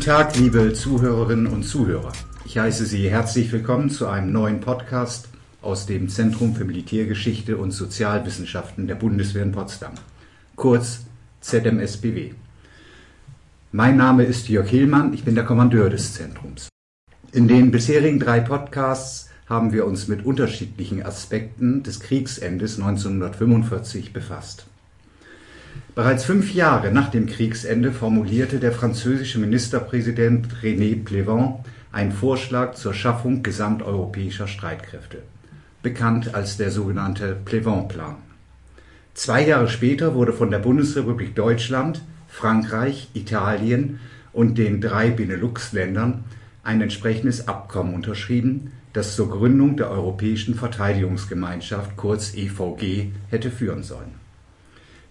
Guten Tag, liebe Zuhörerinnen und Zuhörer. Ich heiße Sie herzlich willkommen zu einem neuen Podcast aus dem Zentrum für Militärgeschichte und Sozialwissenschaften der Bundeswehr in Potsdam, kurz ZMSBW. Mein Name ist Jörg Hillmann, ich bin der Kommandeur des Zentrums. In den bisherigen drei Podcasts haben wir uns mit unterschiedlichen Aspekten des Kriegsendes 1945 befasst. Bereits fünf Jahre nach dem Kriegsende formulierte der französische Ministerpräsident René Pleven einen Vorschlag zur Schaffung gesamteuropäischer Streitkräfte, bekannt als der sogenannte Pleven-Plan. Zwei Jahre später wurde von der Bundesrepublik Deutschland, Frankreich, Italien und den drei Benelux-Ländern ein entsprechendes Abkommen unterschrieben, das zur Gründung der Europäischen Verteidigungsgemeinschaft kurz EVG hätte führen sollen.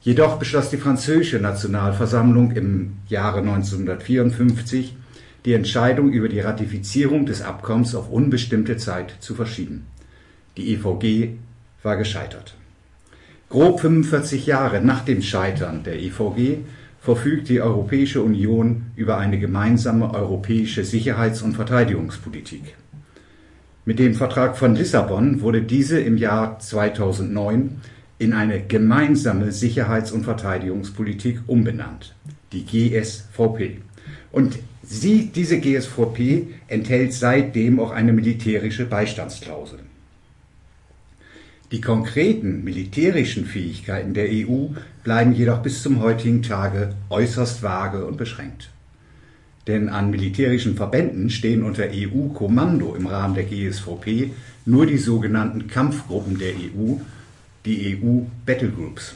Jedoch beschloss die französische Nationalversammlung im Jahre 1954, die Entscheidung über die Ratifizierung des Abkommens auf unbestimmte Zeit zu verschieben. Die EVG war gescheitert. Grob 45 Jahre nach dem Scheitern der EVG verfügt die Europäische Union über eine gemeinsame europäische Sicherheits- und Verteidigungspolitik. Mit dem Vertrag von Lissabon wurde diese im Jahr 2009 in eine gemeinsame Sicherheits- und Verteidigungspolitik umbenannt, die GSVP. Und sie, diese GSVP enthält seitdem auch eine militärische Beistandsklausel. Die konkreten militärischen Fähigkeiten der EU bleiben jedoch bis zum heutigen Tage äußerst vage und beschränkt. Denn an militärischen Verbänden stehen unter EU-Kommando im Rahmen der GSVP nur die sogenannten Kampfgruppen der EU, die EU Battlegroups.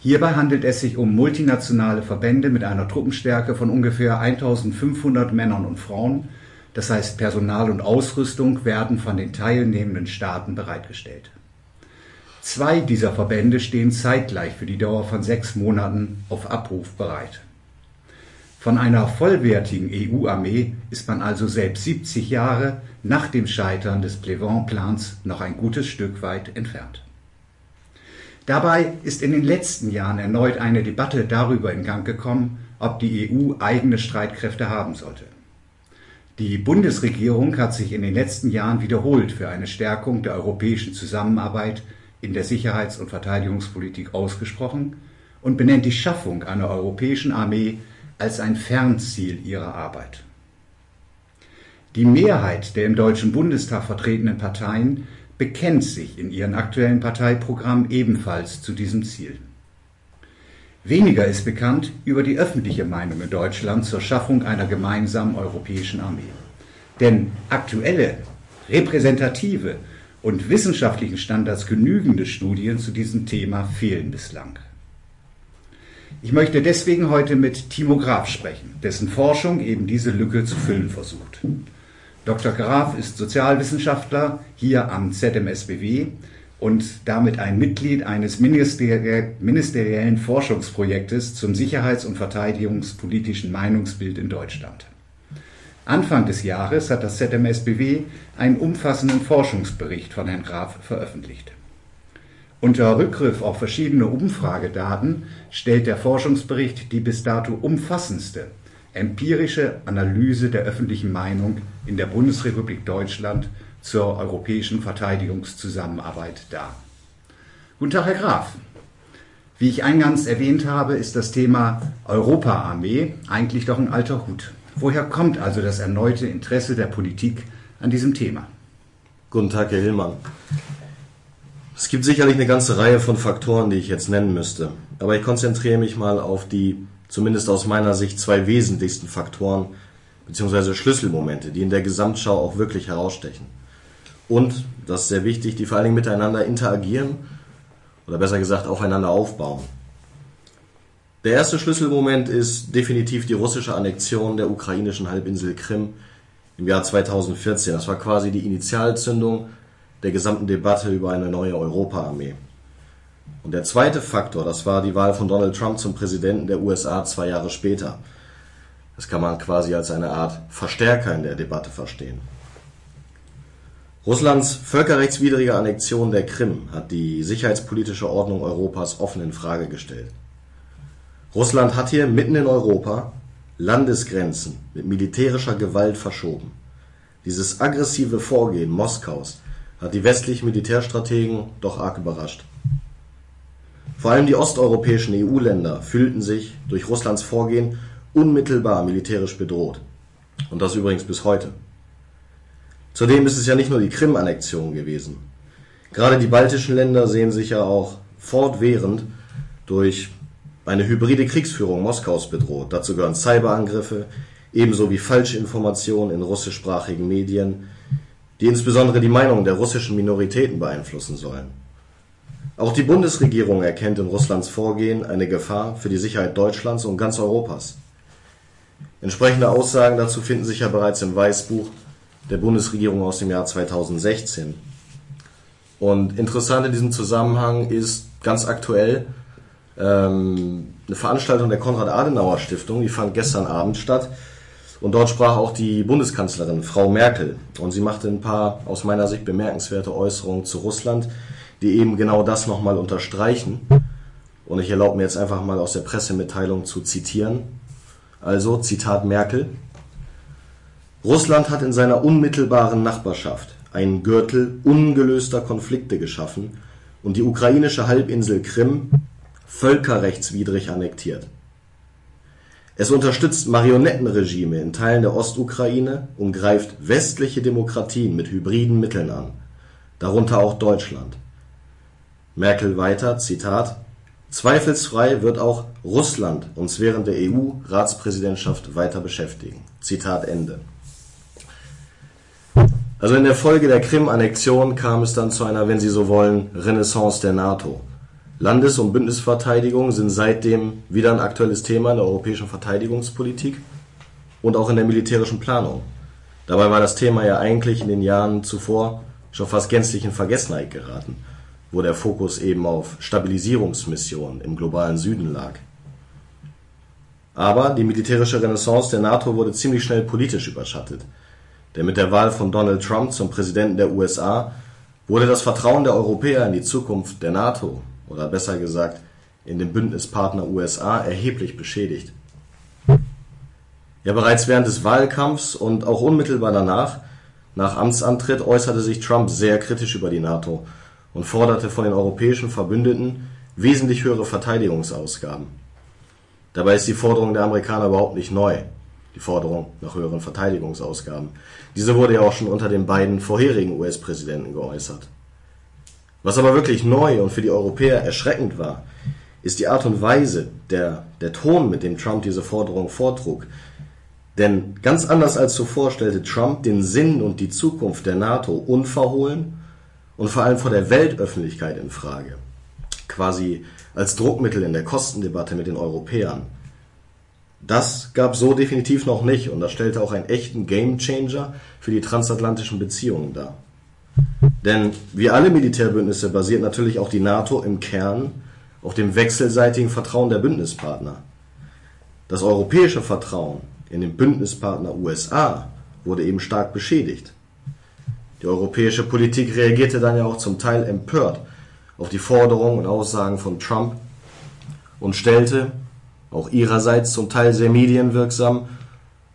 Hierbei handelt es sich um multinationale Verbände mit einer Truppenstärke von ungefähr 1500 Männern und Frauen, das heißt Personal und Ausrüstung werden von den teilnehmenden Staaten bereitgestellt. Zwei dieser Verbände stehen zeitgleich für die Dauer von sechs Monaten auf Abruf bereit. Von einer vollwertigen EU-Armee ist man also selbst 70 Jahre nach dem Scheitern des Pleven-Plans noch ein gutes Stück weit entfernt. Dabei ist in den letzten Jahren erneut eine Debatte darüber in Gang gekommen, ob die EU eigene Streitkräfte haben sollte. Die Bundesregierung hat sich in den letzten Jahren wiederholt für eine Stärkung der europäischen Zusammenarbeit in der Sicherheits- und Verteidigungspolitik ausgesprochen und benennt die Schaffung einer europäischen Armee als ein Fernziel ihrer Arbeit. Die Mehrheit der im Deutschen Bundestag vertretenen Parteien bekennt sich in ihren aktuellen Parteiprogrammen ebenfalls zu diesem Ziel. Weniger ist bekannt über die öffentliche Meinung in Deutschland zur Schaffung einer gemeinsamen europäischen Armee. Denn aktuelle, repräsentative und wissenschaftlichen Standards genügende Studien zu diesem Thema fehlen bislang. Ich möchte deswegen heute mit Timo Graf sprechen, dessen Forschung eben diese Lücke zu füllen versucht. Dr. Graf ist Sozialwissenschaftler hier am ZMSBW und damit ein Mitglied eines ministeriellen Forschungsprojektes zum sicherheits- und verteidigungspolitischen Meinungsbild in Deutschland. Anfang des Jahres hat das ZMSBW einen umfassenden Forschungsbericht von Herrn Graf veröffentlicht. Unter Rückgriff auf verschiedene Umfragedaten stellt der Forschungsbericht die bis dato umfassendste empirische Analyse der öffentlichen Meinung in der Bundesrepublik Deutschland zur europäischen Verteidigungszusammenarbeit dar. Guten Tag, Herr Graf. Wie ich eingangs erwähnt habe, ist das Thema Europaarmee eigentlich doch ein alter Hut. Woher kommt also das erneute Interesse der Politik an diesem Thema? Guten Tag, Herr Hillmann. Es gibt sicherlich eine ganze Reihe von Faktoren, die ich jetzt nennen müsste. Aber ich konzentriere mich mal auf die, zumindest aus meiner Sicht, zwei wesentlichsten Faktoren bzw. Schlüsselmomente, die in der Gesamtschau auch wirklich herausstechen. Und, das ist sehr wichtig, die vor allen Dingen miteinander interagieren oder besser gesagt aufeinander aufbauen. Der erste Schlüsselmoment ist definitiv die russische Annexion der ukrainischen Halbinsel Krim im Jahr 2014. Das war quasi die Initialzündung der gesamten Debatte über eine neue Europaarmee. Und der zweite Faktor, das war die Wahl von Donald Trump zum Präsidenten der USA zwei Jahre später. Das kann man quasi als eine Art Verstärker in der Debatte verstehen. Russlands völkerrechtswidrige Annexion der Krim hat die sicherheitspolitische Ordnung Europas offen in Frage gestellt. Russland hat hier mitten in Europa Landesgrenzen mit militärischer Gewalt verschoben. Dieses aggressive Vorgehen Moskaus hat die westlichen Militärstrategen doch arg überrascht. Vor allem die osteuropäischen EU-Länder fühlten sich durch Russlands Vorgehen unmittelbar militärisch bedroht. Und das übrigens bis heute. Zudem ist es ja nicht nur die Krim-Annexion gewesen. Gerade die baltischen Länder sehen sich ja auch fortwährend durch eine hybride Kriegsführung Moskaus bedroht. Dazu gehören Cyberangriffe, ebenso wie Falschinformationen in russischsprachigen Medien, die insbesondere die Meinung der russischen Minoritäten beeinflussen sollen. Auch die Bundesregierung erkennt in Russlands Vorgehen eine Gefahr für die Sicherheit Deutschlands und ganz Europas. Entsprechende Aussagen dazu finden sich ja bereits im Weißbuch der Bundesregierung aus dem Jahr 2016. Und interessant in diesem Zusammenhang ist ganz aktuell ähm, eine Veranstaltung der Konrad-Adenauer-Stiftung, die fand gestern Abend statt. Und dort sprach auch die Bundeskanzlerin, Frau Merkel. Und sie machte ein paar aus meiner Sicht bemerkenswerte Äußerungen zu Russland, die eben genau das nochmal unterstreichen. Und ich erlaube mir jetzt einfach mal aus der Pressemitteilung zu zitieren. Also, Zitat Merkel. Russland hat in seiner unmittelbaren Nachbarschaft einen Gürtel ungelöster Konflikte geschaffen und die ukrainische Halbinsel Krim völkerrechtswidrig annektiert. Es unterstützt Marionettenregime in Teilen der Ostukraine und greift westliche Demokratien mit hybriden Mitteln an, darunter auch Deutschland. Merkel weiter, Zitat, Zweifelsfrei wird auch Russland uns während der EU-Ratspräsidentschaft weiter beschäftigen. Zitat Ende. Also in der Folge der Krim-Annexion kam es dann zu einer, wenn Sie so wollen, Renaissance der NATO. Landes- und Bündnisverteidigung sind seitdem wieder ein aktuelles Thema in der europäischen Verteidigungspolitik und auch in der militärischen Planung. Dabei war das Thema ja eigentlich in den Jahren zuvor schon fast gänzlich in Vergessenheit geraten wo der Fokus eben auf Stabilisierungsmissionen im globalen Süden lag. Aber die militärische Renaissance der NATO wurde ziemlich schnell politisch überschattet. Denn mit der Wahl von Donald Trump zum Präsidenten der USA wurde das Vertrauen der Europäer in die Zukunft der NATO oder besser gesagt in den Bündnispartner USA erheblich beschädigt. Ja, bereits während des Wahlkampfs und auch unmittelbar danach, nach Amtsantritt, äußerte sich Trump sehr kritisch über die NATO und forderte von den europäischen Verbündeten wesentlich höhere Verteidigungsausgaben. Dabei ist die Forderung der Amerikaner überhaupt nicht neu, die Forderung nach höheren Verteidigungsausgaben. Diese wurde ja auch schon unter den beiden vorherigen US-Präsidenten geäußert. Was aber wirklich neu und für die Europäer erschreckend war, ist die Art und Weise, der, Ton, mit dem Trump diese Forderung vortrug. Denn ganz anders als zuvor stellte Trump den Sinn und die Zukunft der NATO unverhohlen und vor allem vor der Weltöffentlichkeit in Frage, quasi als Druckmittel in der Kostendebatte mit den Europäern. Das gab so definitiv noch nicht und das stellte auch einen echten Gamechanger für die transatlantischen Beziehungen dar. Denn wie alle Militärbündnisse basiert natürlich auch die NATO im Kern auf dem wechselseitigen Vertrauen der Bündnispartner. Das europäische Vertrauen in den Bündnispartner USA wurde eben stark beschädigt. Die europäische Politik reagierte dann ja auch zum Teil empört auf die Forderungen und Aussagen von Trump und stellte, auch ihrerseits zum Teil sehr medienwirksam,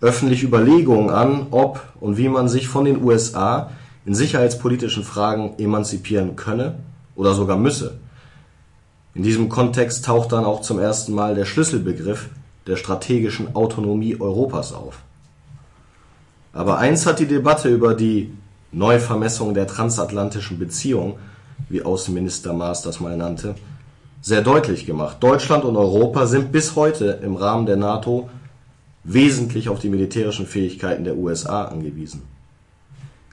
öffentlich Überlegungen an, ob und wie man sich von den USA in sicherheitspolitischen Fragen emanzipieren könne oder sogar müsse. In diesem Kontext taucht dann auch zum ersten Mal der Schlüsselbegriff der strategischen Autonomie Europas auf. Aber eins hat die Debatte über die Neuvermessung der transatlantischen Beziehung, wie Außenminister Maas das mal nannte, sehr deutlich gemacht. Deutschland und Europa sind bis heute im Rahmen der NATO wesentlich auf die militärischen Fähigkeiten der USA angewiesen.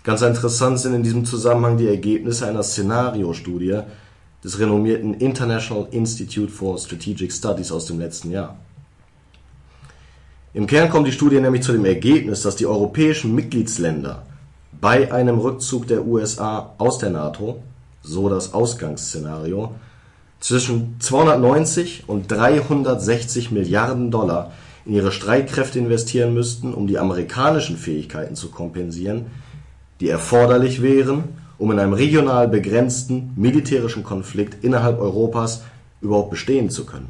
Ganz interessant sind in diesem Zusammenhang die Ergebnisse einer Szenariostudie des renommierten International Institute for Strategic Studies aus dem letzten Jahr. Im Kern kommt die Studie nämlich zu dem Ergebnis, dass die europäischen Mitgliedsländer bei einem Rückzug der USA aus der NATO, so das Ausgangsszenario, zwischen 290 und 360 Milliarden Dollar in ihre Streitkräfte investieren müssten, um die amerikanischen Fähigkeiten zu kompensieren, die erforderlich wären, um in einem regional begrenzten militärischen Konflikt innerhalb Europas überhaupt bestehen zu können.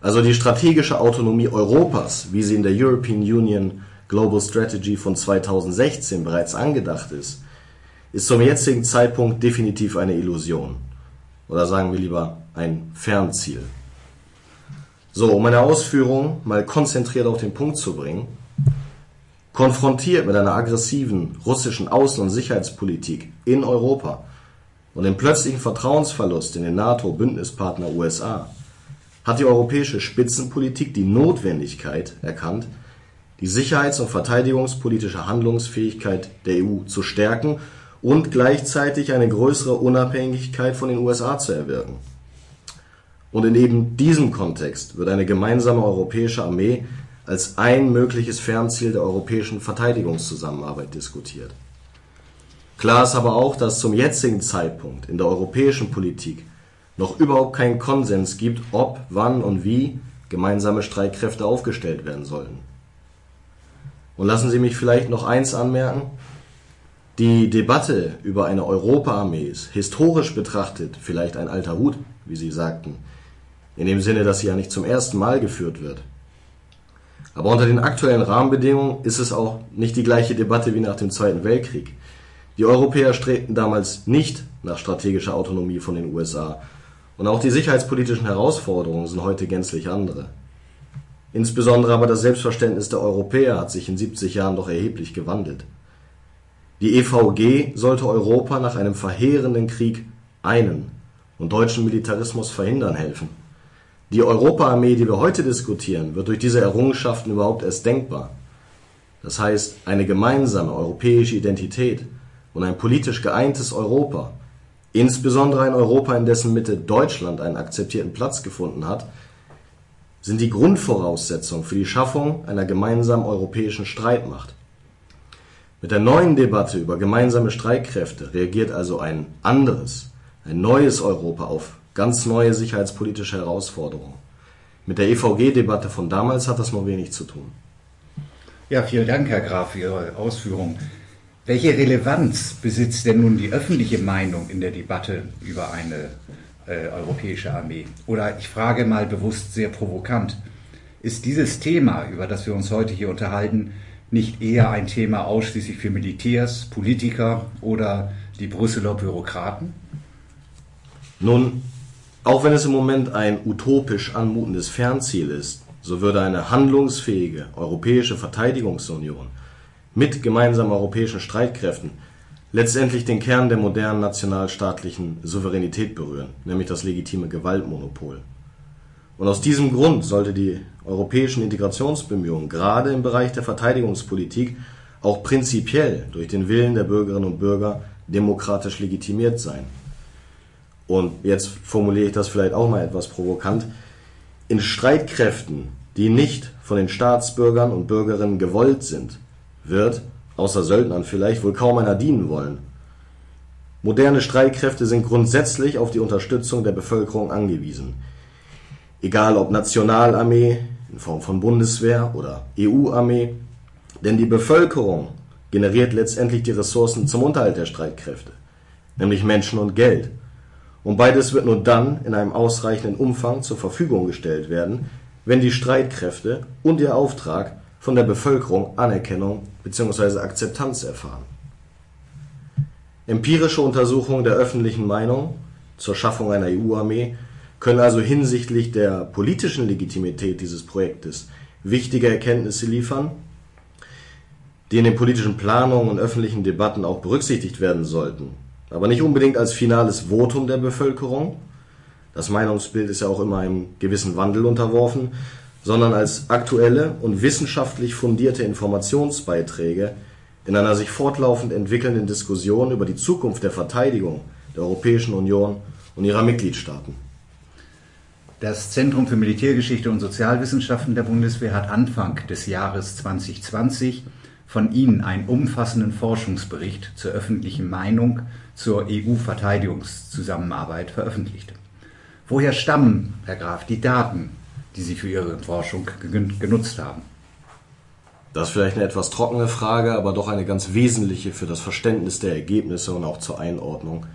Also die strategische Autonomie Europas, wie sie in der European Union Global Strategy von 2016 bereits angedacht ist, ist zum jetzigen Zeitpunkt definitiv eine Illusion. Oder sagen wir lieber ein Fernziel. So, um meine Ausführungen mal konzentriert auf den Punkt zu bringen, konfrontiert mit einer aggressiven russischen Außen- und Sicherheitspolitik in Europa und dem plötzlichen Vertrauensverlust in den NATO-Bündnispartner USA, hat die europäische Spitzenpolitik die Notwendigkeit erkannt, die sicherheits- und verteidigungspolitische Handlungsfähigkeit der EU zu stärken und gleichzeitig eine größere Unabhängigkeit von den USA zu erwirken. Und in eben diesem Kontext wird eine gemeinsame europäische Armee als ein mögliches Fernziel der europäischen Verteidigungszusammenarbeit diskutiert. Klar ist aber auch, dass zum jetzigen Zeitpunkt in der europäischen Politik noch überhaupt keinen Konsens gibt, ob, wann und wie gemeinsame Streitkräfte aufgestellt werden sollten. Und lassen Sie mich vielleicht noch eins anmerken. Die Debatte über eine Europaarmee ist historisch betrachtet vielleicht ein alter Hut, wie Sie sagten, in dem Sinne, dass sie ja nicht zum ersten Mal geführt wird. Aber unter den aktuellen Rahmenbedingungen ist es auch nicht die gleiche Debatte wie nach dem Zweiten Weltkrieg. Die Europäer strebten damals nicht nach strategischer Autonomie von den USA und auch die sicherheitspolitischen Herausforderungen sind heute gänzlich andere. Insbesondere aber das Selbstverständnis der Europäer hat sich in 70 Jahren doch erheblich gewandelt. Die EVG sollte Europa nach einem verheerenden Krieg einen und deutschen Militarismus verhindern helfen. Die Europaarmee, die wir heute diskutieren, wird durch diese Errungenschaften überhaupt erst denkbar. Das heißt, eine gemeinsame europäische Identität und ein politisch geeintes Europa, insbesondere ein Europa, in dessen Mitte Deutschland einen akzeptierten Platz gefunden hat, sind die Grundvoraussetzung für die Schaffung einer gemeinsamen europäischen Streitmacht. Mit der neuen Debatte über gemeinsame Streitkräfte reagiert also ein anderes, ein neues Europa auf ganz neue sicherheitspolitische Herausforderungen. Mit der EVG-Debatte von damals hat das nur wenig zu tun. Ja, vielen Dank, Herr Graf, für Ihre Ausführungen. Welche Relevanz besitzt denn nun die öffentliche Meinung in der Debatte über eine äh, europäische Armee? Oder ich frage mal bewusst sehr provokant, ist dieses Thema, über das wir uns heute hier unterhalten, nicht eher ein Thema ausschließlich für Militärs, Politiker oder die Brüsseler Bürokraten? Nun, auch wenn es im Moment ein utopisch anmutendes Fernziel ist, so würde eine handlungsfähige europäische Verteidigungsunion mit gemeinsamen europäischen Streitkräften letztendlich den Kern der modernen nationalstaatlichen Souveränität berühren, nämlich das legitime Gewaltmonopol. Und aus diesem Grund sollte die europäischen Integrationsbemühungen gerade im Bereich der Verteidigungspolitik auch prinzipiell durch den Willen der Bürgerinnen und Bürger demokratisch legitimiert sein. Und jetzt formuliere ich das vielleicht auch mal etwas provokant. In Streitkräften, die nicht von den Staatsbürgern und Bürgerinnen gewollt sind, wird, außer Söldnern vielleicht, wohl kaum einer dienen wollen. Moderne Streitkräfte sind grundsätzlich auf die Unterstützung der Bevölkerung angewiesen. Egal ob Nationalarmee in Form von Bundeswehr oder EU-Armee, denn die Bevölkerung generiert letztendlich die Ressourcen zum Unterhalt der Streitkräfte, nämlich Menschen und Geld. Und beides wird nur dann in einem ausreichenden Umfang zur Verfügung gestellt werden, wenn die Streitkräfte und ihr Auftrag von der Bevölkerung Anerkennung bzw. Akzeptanz erfahren. Empirische Untersuchungen der öffentlichen Meinung zur Schaffung einer EU-Armee können also hinsichtlich der politischen Legitimität dieses Projektes wichtige Erkenntnisse liefern, die in den politischen Planungen und öffentlichen Debatten auch berücksichtigt werden sollten, aber nicht unbedingt als finales Votum der Bevölkerung, das Meinungsbild ist ja auch immer einem gewissen Wandel unterworfen, sondern als aktuelle und wissenschaftlich fundierte Informationsbeiträge in einer sich fortlaufend entwickelnden Diskussion über die Zukunft der Verteidigung der Europäischen Union und ihrer Mitgliedstaaten. Das Zentrum für Militärgeschichte und Sozialwissenschaften der Bundeswehr hat Anfang des Jahres 2020 von Ihnen einen umfassenden Forschungsbericht zur öffentlichen Meinung zur EU-Verteidigungszusammenarbeit veröffentlicht. Woher stammen, Herr Graf, die Daten, die Sie für Ihre Forschung genutzt haben? Das ist vielleicht eine etwas trockene Frage, aber doch eine ganz wesentliche für das Verständnis der Ergebnisse und auch zur Einordnung.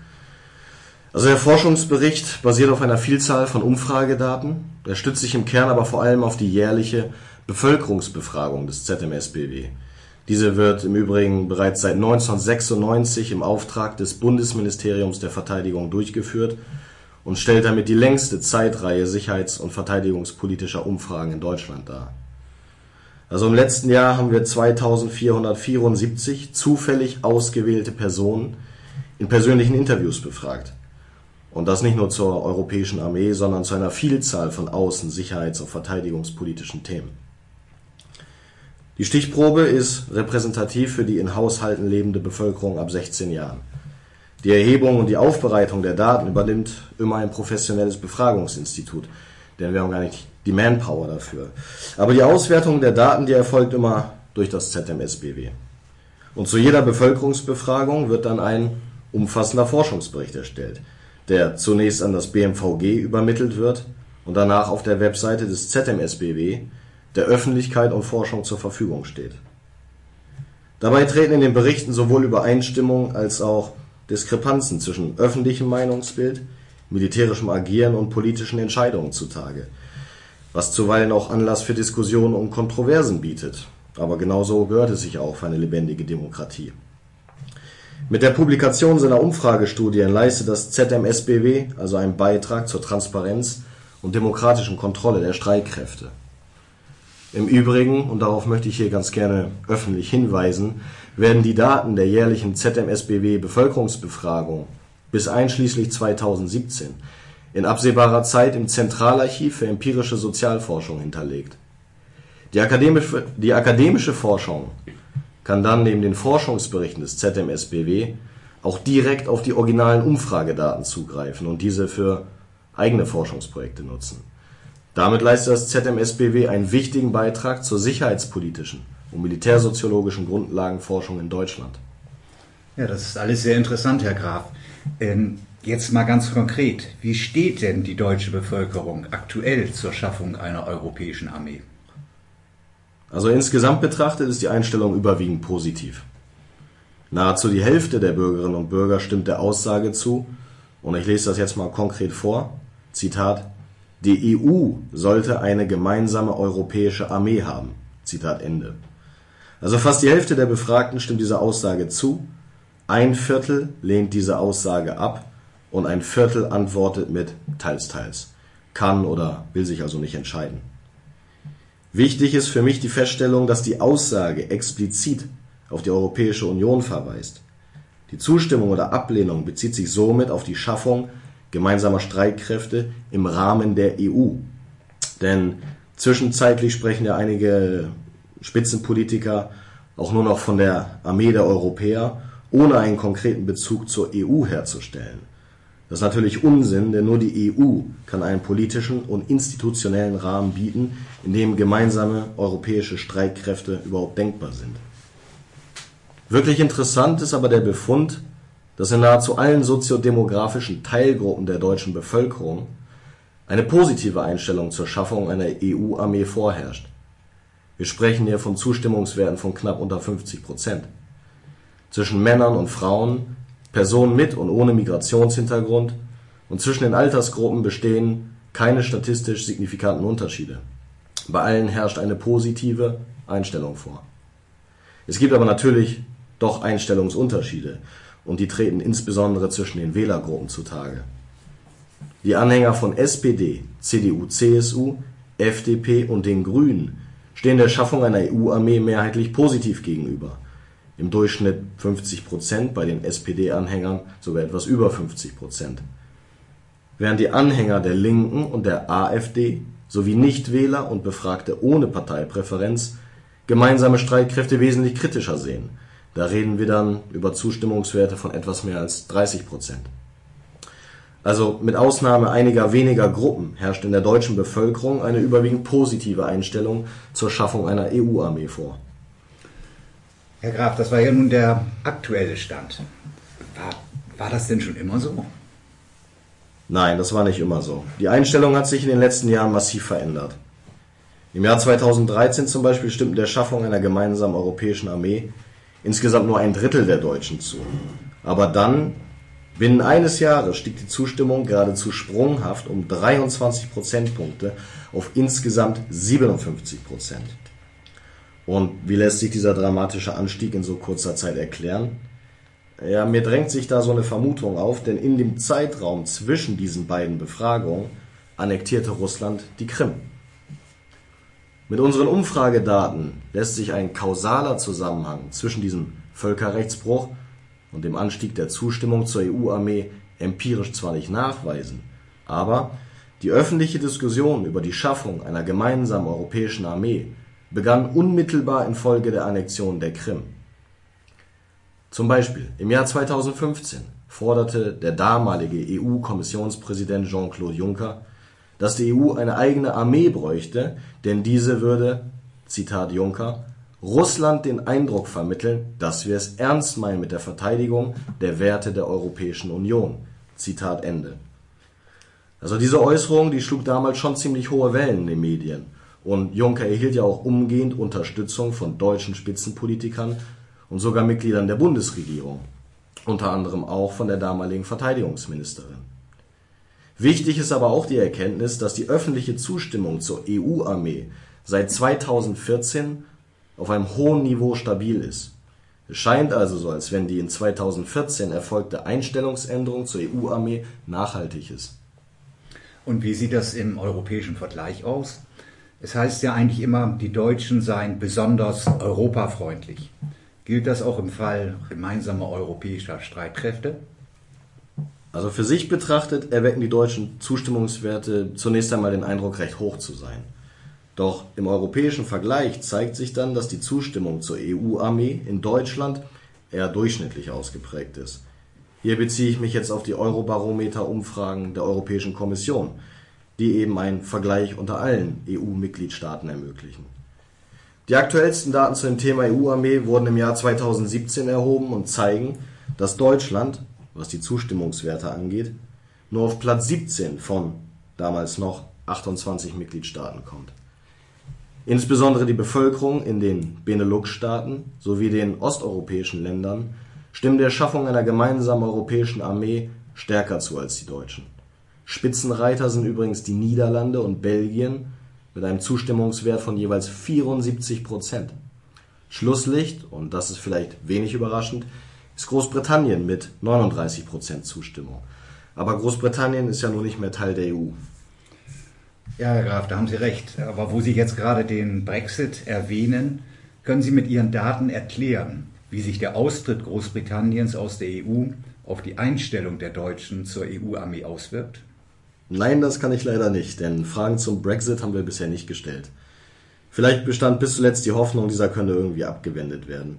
Also der Forschungsbericht basiert auf einer Vielzahl von Umfragedaten. Er stützt sich im Kern aber vor allem auf die jährliche Bevölkerungsbefragung des ZMSBW. Diese wird im Übrigen bereits seit 1996 im Auftrag des Bundesministeriums der Verteidigung durchgeführt und stellt damit die längste Zeitreihe sicherheits- und verteidigungspolitischer Umfragen in Deutschland dar. Also im letzten Jahr haben wir 2474 zufällig ausgewählte Personen in persönlichen Interviews befragt. Und das nicht nur zur europäischen Armee, sondern zu einer Vielzahl von außen-, sicherheits- und verteidigungspolitischen Themen. Die Stichprobe ist repräsentativ für die in Haushalten lebende Bevölkerung ab 16 Jahren. Die Erhebung und die Aufbereitung der Daten übernimmt immer ein professionelles Befragungsinstitut, denn wir haben gar nicht die Manpower dafür. Aber die Auswertung der Daten, die erfolgt immer durch das ZMSBW. Und zu jeder Bevölkerungsbefragung wird dann ein umfassender Forschungsbericht erstellt – der zunächst an das BMVG übermittelt wird und danach auf der Webseite des ZMSBW der Öffentlichkeit und Forschung zur Verfügung steht. Dabei treten in den Berichten sowohl Übereinstimmungen als auch Diskrepanzen zwischen öffentlichem Meinungsbild, militärischem Agieren und politischen Entscheidungen zutage, was zuweilen auch Anlass für Diskussionen und Kontroversen bietet. Aber genauso gehört es sich auch für eine lebendige Demokratie. Mit der Publikation seiner Umfragestudien leistet das ZMSBW also einen Beitrag zur Transparenz und demokratischen Kontrolle der Streitkräfte. Im Übrigen, und darauf möchte ich hier ganz gerne öffentlich hinweisen, werden die Daten der jährlichen ZMSBW Bevölkerungsbefragung bis einschließlich 2017 in absehbarer Zeit im Zentralarchiv für empirische Sozialforschung hinterlegt. Die akademische, die akademische Forschung kann dann neben den Forschungsberichten des ZMSBW auch direkt auf die originalen Umfragedaten zugreifen und diese für eigene Forschungsprojekte nutzen. Damit leistet das ZMSBW einen wichtigen Beitrag zur sicherheitspolitischen und militärsoziologischen Grundlagenforschung in Deutschland. Ja, das ist alles sehr interessant, Herr Graf. Ähm, jetzt mal ganz konkret, wie steht denn die deutsche Bevölkerung aktuell zur Schaffung einer europäischen Armee? Also insgesamt betrachtet ist die Einstellung überwiegend positiv. Nahezu die Hälfte der Bürgerinnen und Bürger stimmt der Aussage zu, und ich lese das jetzt mal konkret vor, Zitat, die EU sollte eine gemeinsame europäische Armee haben. Zitat Ende. Also fast die Hälfte der Befragten stimmt dieser Aussage zu, ein Viertel lehnt diese Aussage ab und ein Viertel antwortet mit teils, teils, kann oder will sich also nicht entscheiden. Wichtig ist für mich die Feststellung, dass die Aussage explizit auf die Europäische Union verweist. Die Zustimmung oder Ablehnung bezieht sich somit auf die Schaffung gemeinsamer Streitkräfte im Rahmen der EU. Denn zwischenzeitlich sprechen ja einige Spitzenpolitiker auch nur noch von der Armee der Europäer, ohne einen konkreten Bezug zur EU herzustellen. Das ist natürlich Unsinn, denn nur die EU kann einen politischen und institutionellen Rahmen bieten, in dem gemeinsame europäische Streitkräfte überhaupt denkbar sind. Wirklich interessant ist aber der Befund, dass in nahezu allen soziodemografischen Teilgruppen der deutschen Bevölkerung eine positive Einstellung zur Schaffung einer EU-Armee vorherrscht. Wir sprechen hier von Zustimmungswerten von knapp unter 50 Prozent. Zwischen Männern und Frauen Personen mit und ohne Migrationshintergrund und zwischen den Altersgruppen bestehen keine statistisch signifikanten Unterschiede. Bei allen herrscht eine positive Einstellung vor. Es gibt aber natürlich doch Einstellungsunterschiede und die treten insbesondere zwischen den Wählergruppen zutage. Die Anhänger von SPD, CDU, CSU, FDP und den Grünen stehen der Schaffung einer EU-Armee mehrheitlich positiv gegenüber im Durchschnitt 50 Prozent, bei den SPD-Anhängern sogar etwas über 50 Prozent. Während die Anhänger der Linken und der AfD sowie Nichtwähler und Befragte ohne Parteipräferenz gemeinsame Streitkräfte wesentlich kritischer sehen. Da reden wir dann über Zustimmungswerte von etwas mehr als 30 Prozent. Also mit Ausnahme einiger weniger Gruppen herrscht in der deutschen Bevölkerung eine überwiegend positive Einstellung zur Schaffung einer EU-Armee vor. Herr Graf, das war ja nun der aktuelle Stand. War, war das denn schon immer so? Nein, das war nicht immer so. Die Einstellung hat sich in den letzten Jahren massiv verändert. Im Jahr 2013 zum Beispiel stimmten der Schaffung einer gemeinsamen europäischen Armee insgesamt nur ein Drittel der Deutschen zu. Aber dann Binnen eines Jahres stieg die Zustimmung geradezu sprunghaft um 23 Prozentpunkte auf insgesamt 57 Prozent. Und wie lässt sich dieser dramatische Anstieg in so kurzer Zeit erklären? Ja, mir drängt sich da so eine Vermutung auf, denn in dem Zeitraum zwischen diesen beiden Befragungen annektierte Russland die Krim. Mit unseren Umfragedaten lässt sich ein kausaler Zusammenhang zwischen diesem Völkerrechtsbruch und dem Anstieg der Zustimmung zur EU-Armee empirisch zwar nicht nachweisen, aber die öffentliche Diskussion über die Schaffung einer gemeinsamen europäischen Armee begann unmittelbar infolge der Annexion der Krim. Zum Beispiel im Jahr 2015 forderte der damalige EU-Kommissionspräsident Jean-Claude Juncker, dass die EU eine eigene Armee bräuchte, denn diese würde, Zitat Juncker, Russland den Eindruck vermitteln, dass wir es ernst meinen mit der Verteidigung der Werte der Europäischen Union. Zitat Ende. Also diese Äußerung, die schlug damals schon ziemlich hohe Wellen in den Medien. Und Juncker erhielt ja auch umgehend Unterstützung von deutschen Spitzenpolitikern und sogar Mitgliedern der Bundesregierung, unter anderem auch von der damaligen Verteidigungsministerin. Wichtig ist aber auch die Erkenntnis, dass die öffentliche Zustimmung zur EU-Armee seit 2014 auf einem hohen Niveau stabil ist. Es scheint also so, als wenn die in 2014 erfolgte Einstellungsänderung zur EU-Armee nachhaltig ist. Und wie sieht das im europäischen Vergleich aus? Es heißt ja eigentlich immer, die Deutschen seien besonders europafreundlich. Gilt das auch im Fall gemeinsamer europäischer Streitkräfte? Also für sich betrachtet erwecken die deutschen Zustimmungswerte zunächst einmal den Eindruck, recht hoch zu sein. Doch im europäischen Vergleich zeigt sich dann, dass die Zustimmung zur EU-Armee in Deutschland eher durchschnittlich ausgeprägt ist. Hier beziehe ich mich jetzt auf die Eurobarometer-Umfragen der Europäischen Kommission, die eben einen Vergleich unter allen EU-Mitgliedstaaten ermöglichen. Die aktuellsten Daten zu dem Thema EU-Armee wurden im Jahr 2017 erhoben und zeigen, dass Deutschland, was die Zustimmungswerte angeht, nur auf Platz 17 von damals noch 28 Mitgliedstaaten kommt. Insbesondere die Bevölkerung in den Benelux-Staaten sowie den osteuropäischen Ländern stimmen der Schaffung einer gemeinsamen europäischen Armee stärker zu als die Deutschen. Spitzenreiter sind übrigens die Niederlande und Belgien mit einem Zustimmungswert von jeweils 74 Prozent. Schlusslicht, und das ist vielleicht wenig überraschend, ist Großbritannien mit 39 Prozent Zustimmung. Aber Großbritannien ist ja nun nicht mehr Teil der EU. Ja, Herr Graf, da haben Sie recht. Aber wo Sie jetzt gerade den Brexit erwähnen, können Sie mit Ihren Daten erklären, wie sich der Austritt Großbritanniens aus der EU auf die Einstellung der Deutschen zur EU-Armee auswirkt? Nein, das kann ich leider nicht, denn Fragen zum Brexit haben wir bisher nicht gestellt. Vielleicht bestand bis zuletzt die Hoffnung, dieser könne irgendwie abgewendet werden.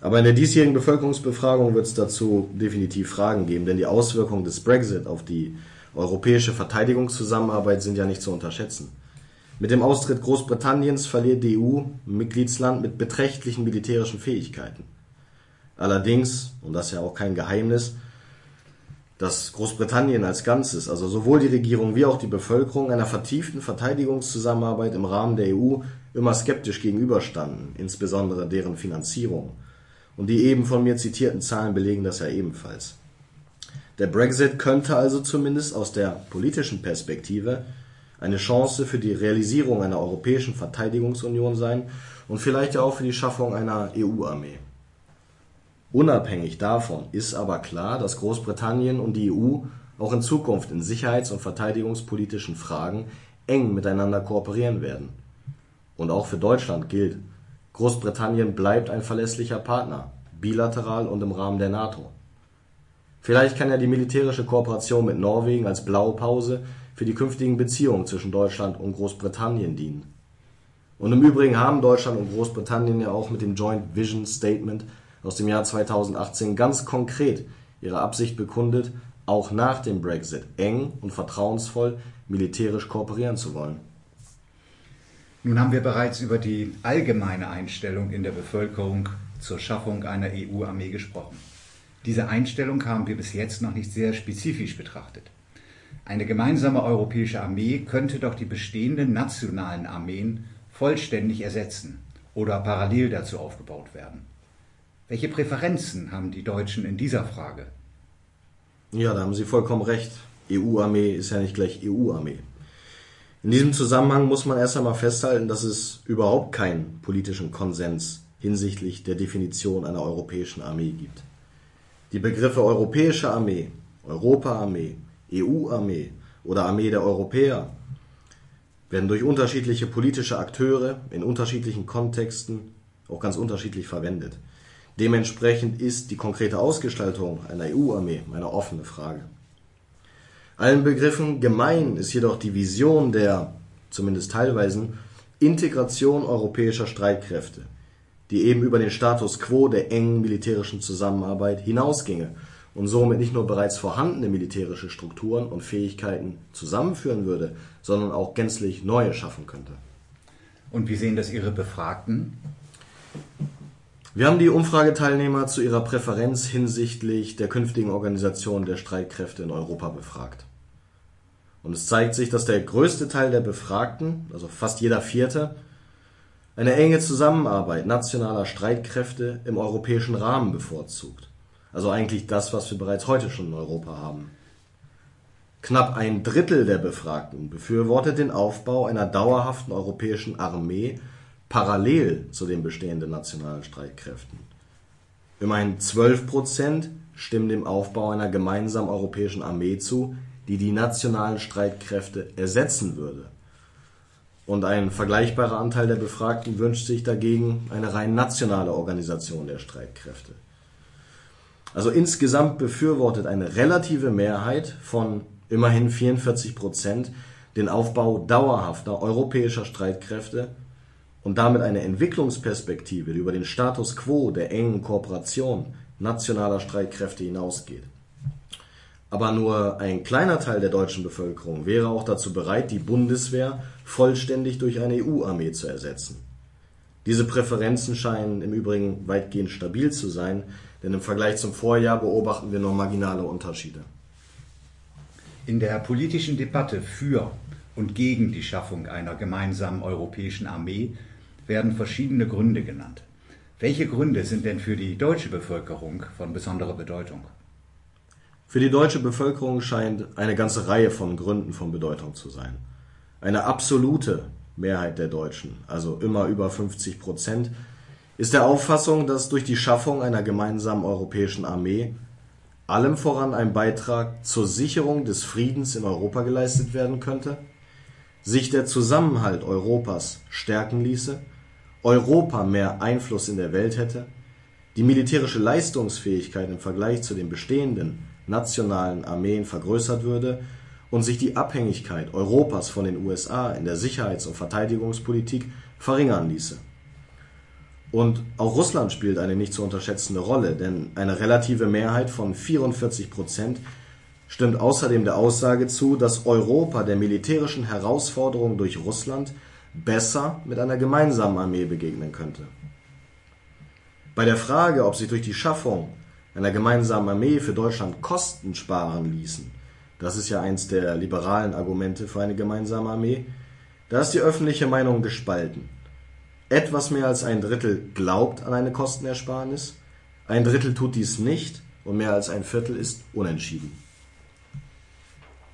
Aber in der diesjährigen Bevölkerungsbefragung wird es dazu definitiv Fragen geben, denn die Auswirkungen des Brexit auf die europäische Verteidigungszusammenarbeit sind ja nicht zu unterschätzen. Mit dem Austritt Großbritanniens verliert die EU ein Mitgliedsland mit beträchtlichen militärischen Fähigkeiten. Allerdings, und das ist ja auch kein Geheimnis, dass Großbritannien als Ganzes, also sowohl die Regierung wie auch die Bevölkerung, einer vertieften Verteidigungszusammenarbeit im Rahmen der EU immer skeptisch gegenüberstanden, insbesondere deren Finanzierung. Und die eben von mir zitierten Zahlen belegen das ja ebenfalls. Der Brexit könnte also zumindest aus der politischen Perspektive eine Chance für die Realisierung einer europäischen Verteidigungsunion sein und vielleicht auch für die Schaffung einer EU-Armee. Unabhängig davon ist aber klar, dass Großbritannien und die EU auch in Zukunft in sicherheits- und verteidigungspolitischen Fragen eng miteinander kooperieren werden. Und auch für Deutschland gilt, Großbritannien bleibt ein verlässlicher Partner, bilateral und im Rahmen der NATO. Vielleicht kann ja die militärische Kooperation mit Norwegen als Blaupause für die künftigen Beziehungen zwischen Deutschland und Großbritannien dienen. Und im Übrigen haben Deutschland und Großbritannien ja auch mit dem Joint Vision Statement aus dem Jahr 2018 ganz konkret ihre Absicht bekundet, auch nach dem Brexit eng und vertrauensvoll militärisch kooperieren zu wollen. Nun haben wir bereits über die allgemeine Einstellung in der Bevölkerung zur Schaffung einer EU-Armee gesprochen. Diese Einstellung haben wir bis jetzt noch nicht sehr spezifisch betrachtet. Eine gemeinsame europäische Armee könnte doch die bestehenden nationalen Armeen vollständig ersetzen oder parallel dazu aufgebaut werden. Welche Präferenzen haben die Deutschen in dieser Frage? Ja, da haben Sie vollkommen recht. EU-Armee ist ja nicht gleich EU-Armee. In diesem Zusammenhang muss man erst einmal festhalten, dass es überhaupt keinen politischen Konsens hinsichtlich der Definition einer europäischen Armee gibt. Die Begriffe europäische Armee, Europa-Armee, EU-Armee oder Armee der Europäer werden durch unterschiedliche politische Akteure in unterschiedlichen Kontexten auch ganz unterschiedlich verwendet. Dementsprechend ist die konkrete Ausgestaltung einer EU-Armee eine offene Frage. Allen Begriffen gemein ist jedoch die Vision der, zumindest teilweise, Integration europäischer Streitkräfte, die eben über den Status quo der engen militärischen Zusammenarbeit hinausginge und somit nicht nur bereits vorhandene militärische Strukturen und Fähigkeiten zusammenführen würde, sondern auch gänzlich neue schaffen könnte. Und wie sehen das Ihre Befragten? Wir haben die Umfrageteilnehmer zu ihrer Präferenz hinsichtlich der künftigen Organisation der Streitkräfte in Europa befragt. Und es zeigt sich, dass der größte Teil der Befragten, also fast jeder Vierte, eine enge Zusammenarbeit nationaler Streitkräfte im europäischen Rahmen bevorzugt. Also eigentlich das, was wir bereits heute schon in Europa haben. Knapp ein Drittel der Befragten befürwortet den Aufbau einer dauerhaften europäischen Armee parallel zu den bestehenden nationalen Streitkräften. Immerhin 12 Prozent stimmen dem Aufbau einer gemeinsamen europäischen Armee zu, die die nationalen Streitkräfte ersetzen würde. Und ein vergleichbarer Anteil der Befragten wünscht sich dagegen eine rein nationale Organisation der Streitkräfte. Also insgesamt befürwortet eine relative Mehrheit von immerhin 44 Prozent den Aufbau dauerhafter europäischer Streitkräfte und damit eine Entwicklungsperspektive, die über den Status quo der engen Kooperation nationaler Streitkräfte hinausgeht. Aber nur ein kleiner Teil der deutschen Bevölkerung wäre auch dazu bereit, die Bundeswehr vollständig durch eine EU-Armee zu ersetzen. Diese Präferenzen scheinen im Übrigen weitgehend stabil zu sein, denn im Vergleich zum Vorjahr beobachten wir nur marginale Unterschiede. In der politischen Debatte für und gegen die Schaffung einer gemeinsamen europäischen Armee werden verschiedene Gründe genannt. Welche Gründe sind denn für die deutsche Bevölkerung von besonderer Bedeutung? Für die deutsche Bevölkerung scheint eine ganze Reihe von Gründen von Bedeutung zu sein. Eine absolute Mehrheit der Deutschen, also immer über 50 Prozent, ist der Auffassung, dass durch die Schaffung einer gemeinsamen europäischen Armee allem voran ein Beitrag zur Sicherung des Friedens in Europa geleistet werden könnte, sich der Zusammenhalt Europas stärken ließe Europa mehr Einfluss in der Welt hätte, die militärische Leistungsfähigkeit im Vergleich zu den bestehenden nationalen Armeen vergrößert würde und sich die Abhängigkeit Europas von den USA in der Sicherheits- und Verteidigungspolitik verringern ließe. Und auch Russland spielt eine nicht zu unterschätzende Rolle, denn eine relative Mehrheit von 44 Prozent stimmt außerdem der Aussage zu, dass Europa der militärischen Herausforderung durch Russland besser mit einer gemeinsamen Armee begegnen könnte. Bei der Frage, ob sich durch die Schaffung einer gemeinsamen Armee für Deutschland Kosten sparen ließen, das ist ja eins der liberalen Argumente für eine gemeinsame Armee, da ist die öffentliche Meinung gespalten. Etwas mehr als ein Drittel glaubt an eine Kostenersparnis, ein Drittel tut dies nicht und mehr als ein Viertel ist unentschieden.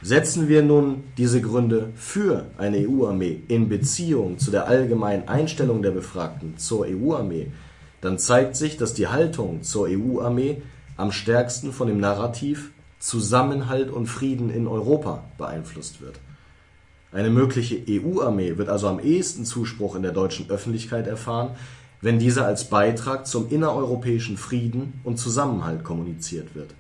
Setzen wir nun diese Gründe für eine EU-Armee in Beziehung zu der allgemeinen Einstellung der Befragten zur EU-Armee, dann zeigt sich, dass die Haltung zur EU-Armee am stärksten von dem Narrativ Zusammenhalt und Frieden in Europa beeinflusst wird. Eine mögliche EU-Armee wird also am ehesten Zuspruch in der deutschen Öffentlichkeit erfahren, wenn diese als Beitrag zum innereuropäischen Frieden und Zusammenhalt kommuniziert wird.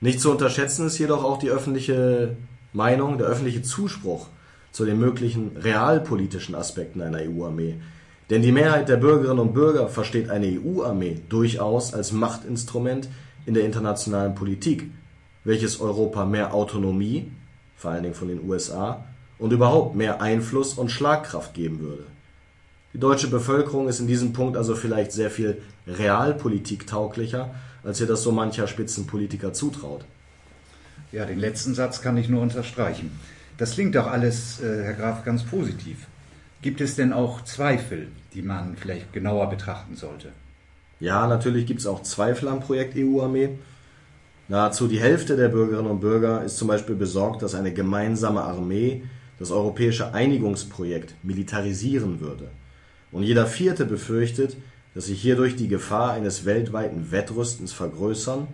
Nicht zu unterschätzen ist jedoch auch die öffentliche Meinung, der öffentliche Zuspruch zu den möglichen realpolitischen Aspekten einer EU-Armee. Denn die Mehrheit der Bürgerinnen und Bürger versteht eine EU-Armee durchaus als Machtinstrument in der internationalen Politik, welches Europa mehr Autonomie, vor allen Dingen von den USA, und überhaupt mehr Einfluss und Schlagkraft geben würde. Die deutsche Bevölkerung ist in diesem Punkt also vielleicht sehr viel realpolitik tauglicher als ihr das so mancher Spitzenpolitiker zutraut. Ja, den letzten Satz kann ich nur unterstreichen. Das klingt doch alles, äh, Herr Graf, ganz positiv. Gibt es denn auch Zweifel, die man vielleicht genauer betrachten sollte? Ja, natürlich gibt es auch Zweifel am Projekt EU-Armee. Nahezu die Hälfte der Bürgerinnen und Bürger ist zum Beispiel besorgt, dass eine gemeinsame Armee das europäische Einigungsprojekt militarisieren würde. Und jeder Vierte befürchtet, dass sich hierdurch die Gefahr eines weltweiten Wettrüstens vergrößern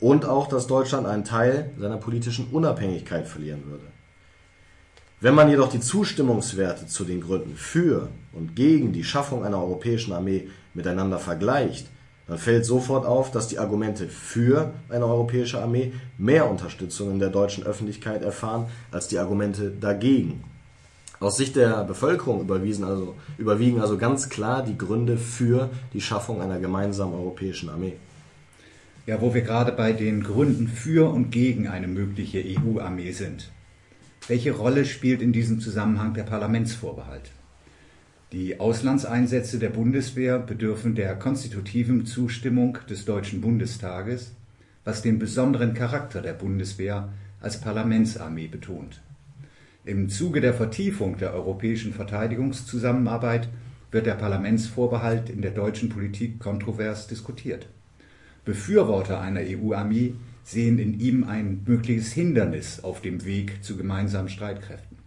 und auch, dass Deutschland einen Teil seiner politischen Unabhängigkeit verlieren würde. Wenn man jedoch die Zustimmungswerte zu den Gründen für und gegen die Schaffung einer europäischen Armee miteinander vergleicht, dann fällt sofort auf, dass die Argumente für eine europäische Armee mehr Unterstützung in der deutschen Öffentlichkeit erfahren als die Argumente dagegen. Aus Sicht der Bevölkerung also, überwiegen also ganz klar die Gründe für die Schaffung einer gemeinsamen europäischen Armee. Ja, wo wir gerade bei den Gründen für und gegen eine mögliche EU-Armee sind. Welche Rolle spielt in diesem Zusammenhang der Parlamentsvorbehalt? Die Auslandseinsätze der Bundeswehr bedürfen der konstitutiven Zustimmung des Deutschen Bundestages, was den besonderen Charakter der Bundeswehr als Parlamentsarmee betont. Im Zuge der Vertiefung der europäischen Verteidigungszusammenarbeit wird der Parlamentsvorbehalt in der deutschen Politik kontrovers diskutiert. Befürworter einer EU-Armee sehen in ihm ein mögliches Hindernis auf dem Weg zu gemeinsamen Streitkräften.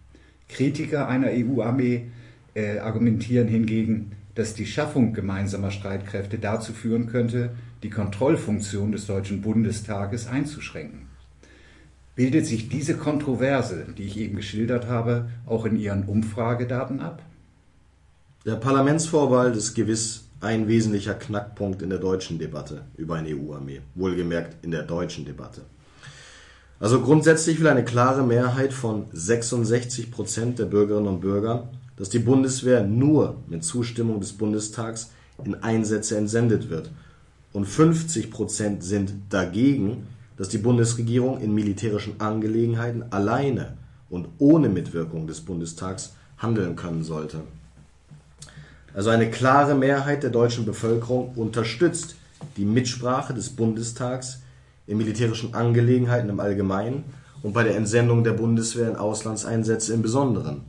Kritiker einer EU-Armee äh, argumentieren hingegen, dass die Schaffung gemeinsamer Streitkräfte dazu führen könnte, die Kontrollfunktion des Deutschen Bundestages einzuschränken. Bildet sich diese Kontroverse, die ich eben geschildert habe, auch in Ihren Umfragedaten ab? Der Parlamentsvorbehalt ist gewiss ein wesentlicher Knackpunkt in der deutschen Debatte über eine EU-Armee. Wohlgemerkt in der deutschen Debatte. Also grundsätzlich will eine klare Mehrheit von 66 Prozent der Bürgerinnen und Bürger, dass die Bundeswehr nur mit Zustimmung des Bundestags in Einsätze entsendet wird. Und 50 Prozent sind dagegen, dass die Bundesregierung in militärischen Angelegenheiten alleine und ohne Mitwirkung des Bundestags handeln können sollte. Also eine klare Mehrheit der deutschen Bevölkerung unterstützt die Mitsprache des Bundestags in militärischen Angelegenheiten im Allgemeinen und bei der Entsendung der Bundeswehr in Auslandseinsätze im Besonderen.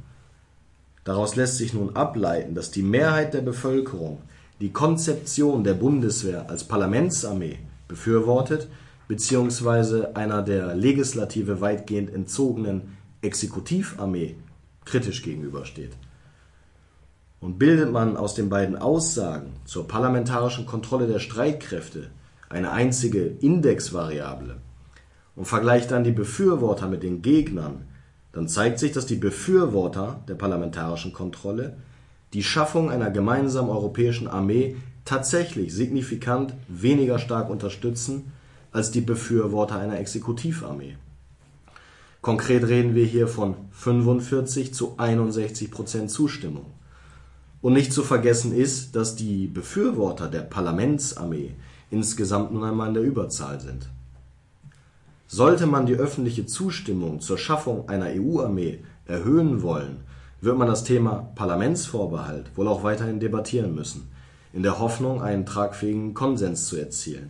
Daraus lässt sich nun ableiten, dass die Mehrheit der Bevölkerung die Konzeption der Bundeswehr als Parlamentsarmee befürwortet bzw. einer der Legislative weitgehend entzogenen Exekutivarmee kritisch gegenübersteht. Und bildet man aus den beiden Aussagen zur parlamentarischen Kontrolle der Streitkräfte eine einzige Indexvariable und vergleicht dann die Befürworter mit den Gegnern, dann zeigt sich, dass die Befürworter der parlamentarischen Kontrolle die Schaffung einer gemeinsamen europäischen Armee tatsächlich signifikant weniger stark unterstützen als die Befürworter einer Exekutivarmee. Konkret reden wir hier von 45 zu 61 Prozent Zustimmung. Und nicht zu vergessen ist, dass die Befürworter der Parlamentsarmee insgesamt nun einmal in der Überzahl sind. Sollte man die öffentliche Zustimmung zur Schaffung einer EU-Armee erhöhen wollen, wird man das Thema Parlamentsvorbehalt wohl auch weiterhin debattieren müssen, in der Hoffnung, einen tragfähigen Konsens zu erzielen.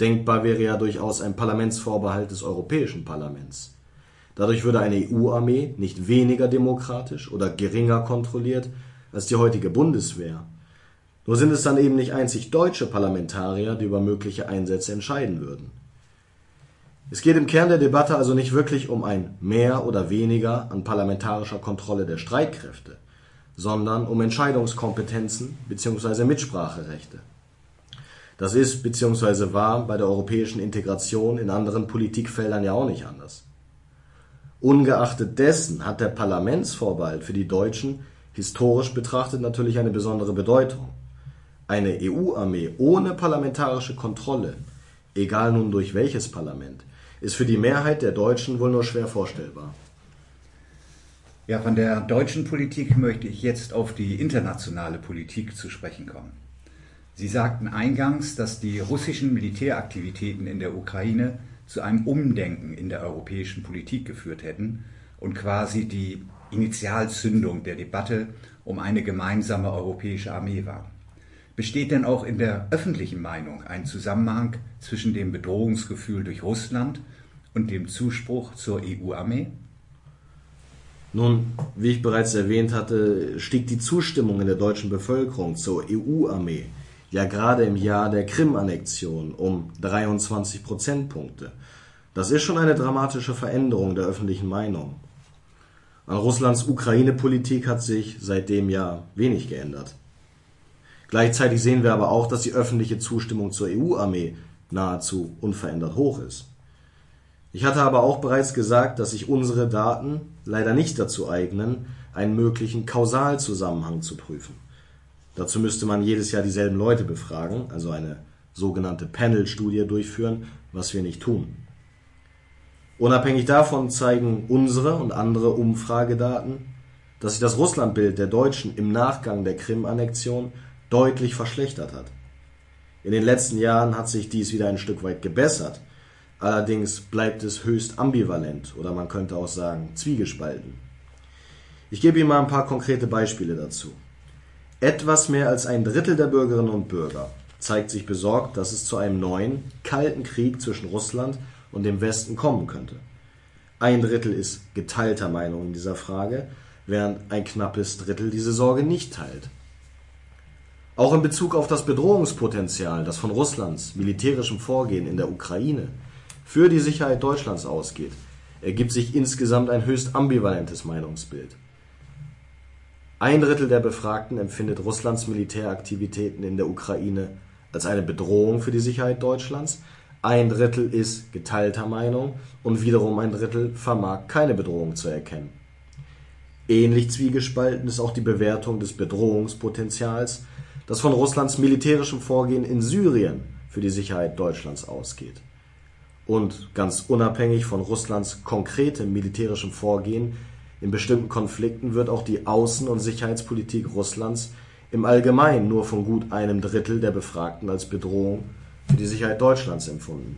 Denkbar wäre ja durchaus ein Parlamentsvorbehalt des Europäischen Parlaments. Dadurch würde eine EU-Armee nicht weniger demokratisch oder geringer kontrolliert als die heutige Bundeswehr. Nur sind es dann eben nicht einzig deutsche Parlamentarier, die über mögliche Einsätze entscheiden würden. Es geht im Kern der Debatte also nicht wirklich um ein Mehr oder weniger an parlamentarischer Kontrolle der Streitkräfte, sondern um Entscheidungskompetenzen bzw. Mitspracherechte. Das ist bzw. war bei der europäischen Integration in anderen Politikfeldern ja auch nicht anders. Ungeachtet dessen hat der Parlamentsvorbehalt für die Deutschen historisch betrachtet natürlich eine besondere Bedeutung. Eine EU-Armee ohne parlamentarische Kontrolle, egal nun durch welches Parlament, ist für die Mehrheit der Deutschen wohl nur schwer vorstellbar. Ja, von der deutschen Politik möchte ich jetzt auf die internationale Politik zu sprechen kommen. Sie sagten eingangs, dass die russischen Militäraktivitäten in der Ukraine zu einem Umdenken in der europäischen Politik geführt hätten und quasi die Initialzündung der Debatte um eine gemeinsame europäische Armee war. Besteht denn auch in der öffentlichen Meinung ein Zusammenhang zwischen dem Bedrohungsgefühl durch Russland und dem Zuspruch zur EU-Armee? Nun, wie ich bereits erwähnt hatte, stieg die Zustimmung in der deutschen Bevölkerung zur EU-Armee ja gerade im Jahr der Krim-Annexion um 23 Prozentpunkte. Das ist schon eine dramatische Veränderung der öffentlichen Meinung. An Russlands Ukraine-Politik hat sich seitdem ja wenig geändert. Gleichzeitig sehen wir aber auch, dass die öffentliche Zustimmung zur EU-Armee nahezu unverändert hoch ist. Ich hatte aber auch bereits gesagt, dass sich unsere Daten leider nicht dazu eignen, einen möglichen Kausalzusammenhang zu prüfen. Dazu müsste man jedes Jahr dieselben Leute befragen, also eine sogenannte Panel-Studie durchführen, was wir nicht tun. Unabhängig davon zeigen unsere und andere Umfragedaten, dass sich das Russlandbild der Deutschen im Nachgang der Krim-Annexion deutlich verschlechtert hat. In den letzten Jahren hat sich dies wieder ein Stück weit gebessert, allerdings bleibt es höchst ambivalent oder man könnte auch sagen zwiegespalten. Ich gebe Ihnen mal ein paar konkrete Beispiele dazu. Etwas mehr als ein Drittel der Bürgerinnen und Bürger zeigt sich besorgt, dass es zu einem neuen, kalten Krieg zwischen Russland und dem Westen kommen könnte. Ein Drittel ist geteilter Meinung in dieser Frage, während ein knappes Drittel diese Sorge nicht teilt. Auch in Bezug auf das Bedrohungspotenzial, das von Russlands militärischem Vorgehen in der Ukraine für die Sicherheit Deutschlands ausgeht, ergibt sich insgesamt ein höchst ambivalentes Meinungsbild. Ein Drittel der Befragten empfindet Russlands Militäraktivitäten in der Ukraine als eine Bedrohung für die Sicherheit Deutschlands, ein Drittel ist geteilter Meinung und wiederum ein Drittel vermag keine Bedrohung zu erkennen. Ähnlich zwiegespalten ist auch die Bewertung des Bedrohungspotenzials, das von Russlands militärischem Vorgehen in Syrien für die Sicherheit Deutschlands ausgeht. Und ganz unabhängig von Russlands konkretem militärischem Vorgehen in bestimmten Konflikten wird auch die Außen- und Sicherheitspolitik Russlands im Allgemeinen nur von gut einem Drittel der Befragten als Bedrohung für die Sicherheit Deutschlands empfunden.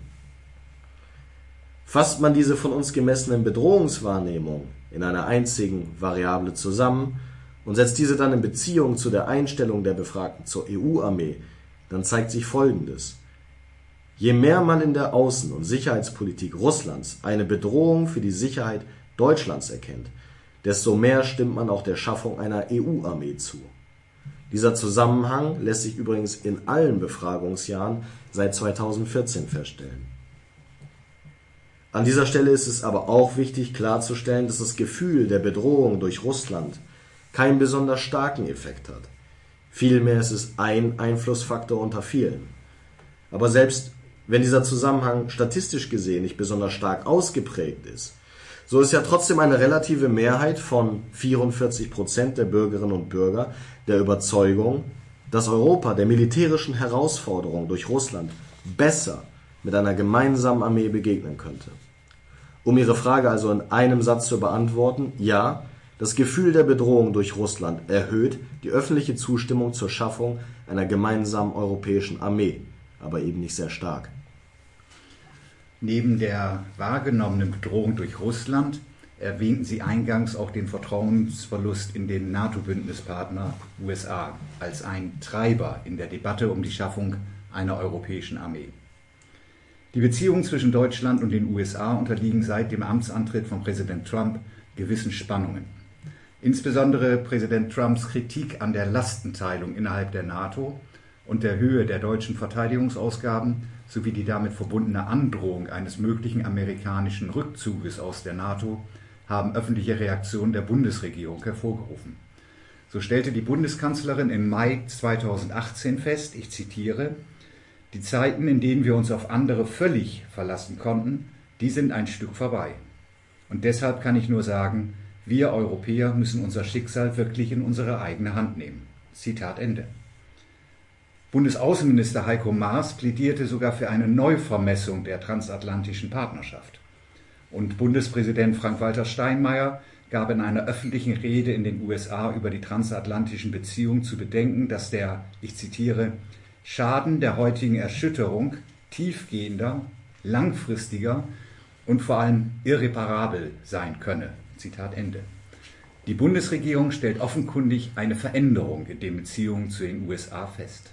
Fasst man diese von uns gemessenen Bedrohungswahrnehmungen in einer einzigen Variable zusammen und setzt diese dann in Beziehung zu der Einstellung der Befragten zur EU-Armee, dann zeigt sich Folgendes. Je mehr man in der Außen- und Sicherheitspolitik Russlands eine Bedrohung für die Sicherheit Deutschlands erkennt, desto mehr stimmt man auch der Schaffung einer EU-Armee zu. Dieser Zusammenhang lässt sich übrigens in allen Befragungsjahren seit 2014 feststellen. An dieser Stelle ist es aber auch wichtig klarzustellen, dass das Gefühl der Bedrohung durch Russland keinen besonders starken Effekt hat. Vielmehr ist es ein Einflussfaktor unter vielen. Aber selbst wenn dieser Zusammenhang statistisch gesehen nicht besonders stark ausgeprägt ist, so ist ja trotzdem eine relative Mehrheit von 44 Prozent der Bürgerinnen und Bürger der Überzeugung, dass Europa der militärischen Herausforderung durch Russland besser mit einer gemeinsamen Armee begegnen könnte. Um Ihre Frage also in einem Satz zu beantworten, ja, das Gefühl der Bedrohung durch Russland erhöht die öffentliche Zustimmung zur Schaffung einer gemeinsamen europäischen Armee, aber eben nicht sehr stark. Neben der wahrgenommenen Bedrohung durch Russland erwähnten Sie eingangs auch den Vertrauensverlust in den NATO-Bündnispartner USA als ein Treiber in der Debatte um die Schaffung einer europäischen Armee. Die Beziehungen zwischen Deutschland und den USA unterliegen seit dem Amtsantritt von Präsident Trump gewissen Spannungen. Insbesondere Präsident Trumps Kritik an der Lastenteilung innerhalb der NATO und der Höhe der deutschen Verteidigungsausgaben sowie die damit verbundene Androhung eines möglichen amerikanischen Rückzuges aus der NATO haben öffentliche Reaktionen der Bundesregierung hervorgerufen. So stellte die Bundeskanzlerin im Mai 2018 fest, ich zitiere, die Zeiten, in denen wir uns auf andere völlig verlassen konnten, die sind ein Stück vorbei. Und deshalb kann ich nur sagen, wir Europäer müssen unser Schicksal wirklich in unsere eigene Hand nehmen. Zitat Ende. Bundesaußenminister Heiko Maas plädierte sogar für eine Neuvermessung der transatlantischen Partnerschaft. Und Bundespräsident Frank-Walter Steinmeier gab in einer öffentlichen Rede in den USA über die transatlantischen Beziehungen zu bedenken, dass der, ich zitiere, Schaden der heutigen Erschütterung tiefgehender, langfristiger und vor allem irreparabel sein könne. Zitat Ende. Die Bundesregierung stellt offenkundig eine Veränderung in den Beziehungen zu den USA fest.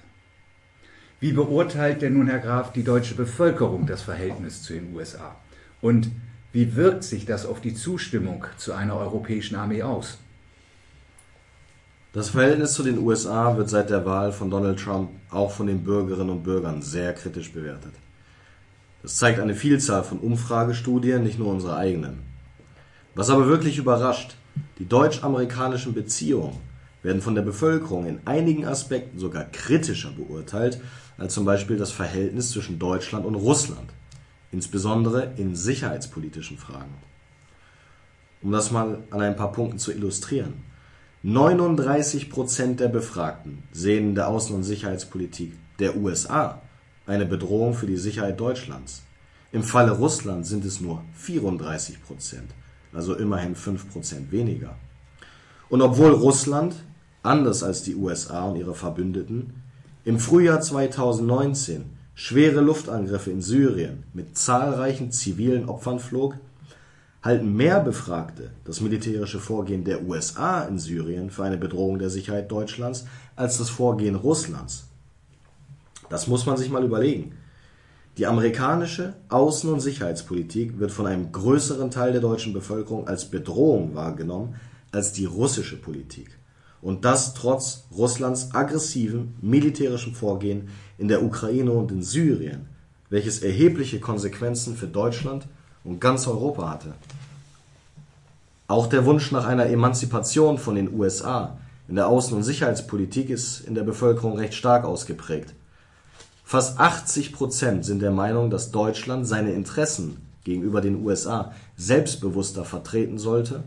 Wie beurteilt denn nun, Herr Graf, die deutsche Bevölkerung das Verhältnis zu den USA? Und wie wirkt sich das auf die Zustimmung zu einer europäischen Armee aus? Das Verhältnis zu den USA wird seit der Wahl von Donald Trump auch von den Bürgerinnen und Bürgern sehr kritisch bewertet. Das zeigt eine Vielzahl von Umfragestudien, nicht nur unsere eigenen. Was aber wirklich überrascht, die deutsch-amerikanischen Beziehungen werden von der Bevölkerung in einigen Aspekten sogar kritischer beurteilt als zum Beispiel das Verhältnis zwischen Deutschland und Russland, insbesondere in sicherheitspolitischen Fragen. Um das mal an ein paar Punkten zu illustrieren. 39 Prozent der Befragten sehen in der Außen- und Sicherheitspolitik der USA eine Bedrohung für die Sicherheit Deutschlands. Im Falle Russland sind es nur 34 Prozent, also immerhin 5 Prozent weniger. Und obwohl Russland, anders als die USA und ihre Verbündeten, im Frühjahr 2019 schwere Luftangriffe in Syrien mit zahlreichen zivilen Opfern flog, halten mehr Befragte das militärische Vorgehen der USA in Syrien für eine Bedrohung der Sicherheit Deutschlands als das Vorgehen Russlands. Das muss man sich mal überlegen. Die amerikanische Außen- und Sicherheitspolitik wird von einem größeren Teil der deutschen Bevölkerung als Bedrohung wahrgenommen als die russische Politik. Und das trotz Russlands aggressivem militärischen Vorgehen in der Ukraine und in Syrien, welches erhebliche Konsequenzen für Deutschland und ganz Europa hatte. Auch der Wunsch nach einer Emanzipation von den USA in der Außen- und Sicherheitspolitik ist in der Bevölkerung recht stark ausgeprägt. Fast 80 Prozent sind der Meinung, dass Deutschland seine Interessen gegenüber den USA selbstbewusster vertreten sollte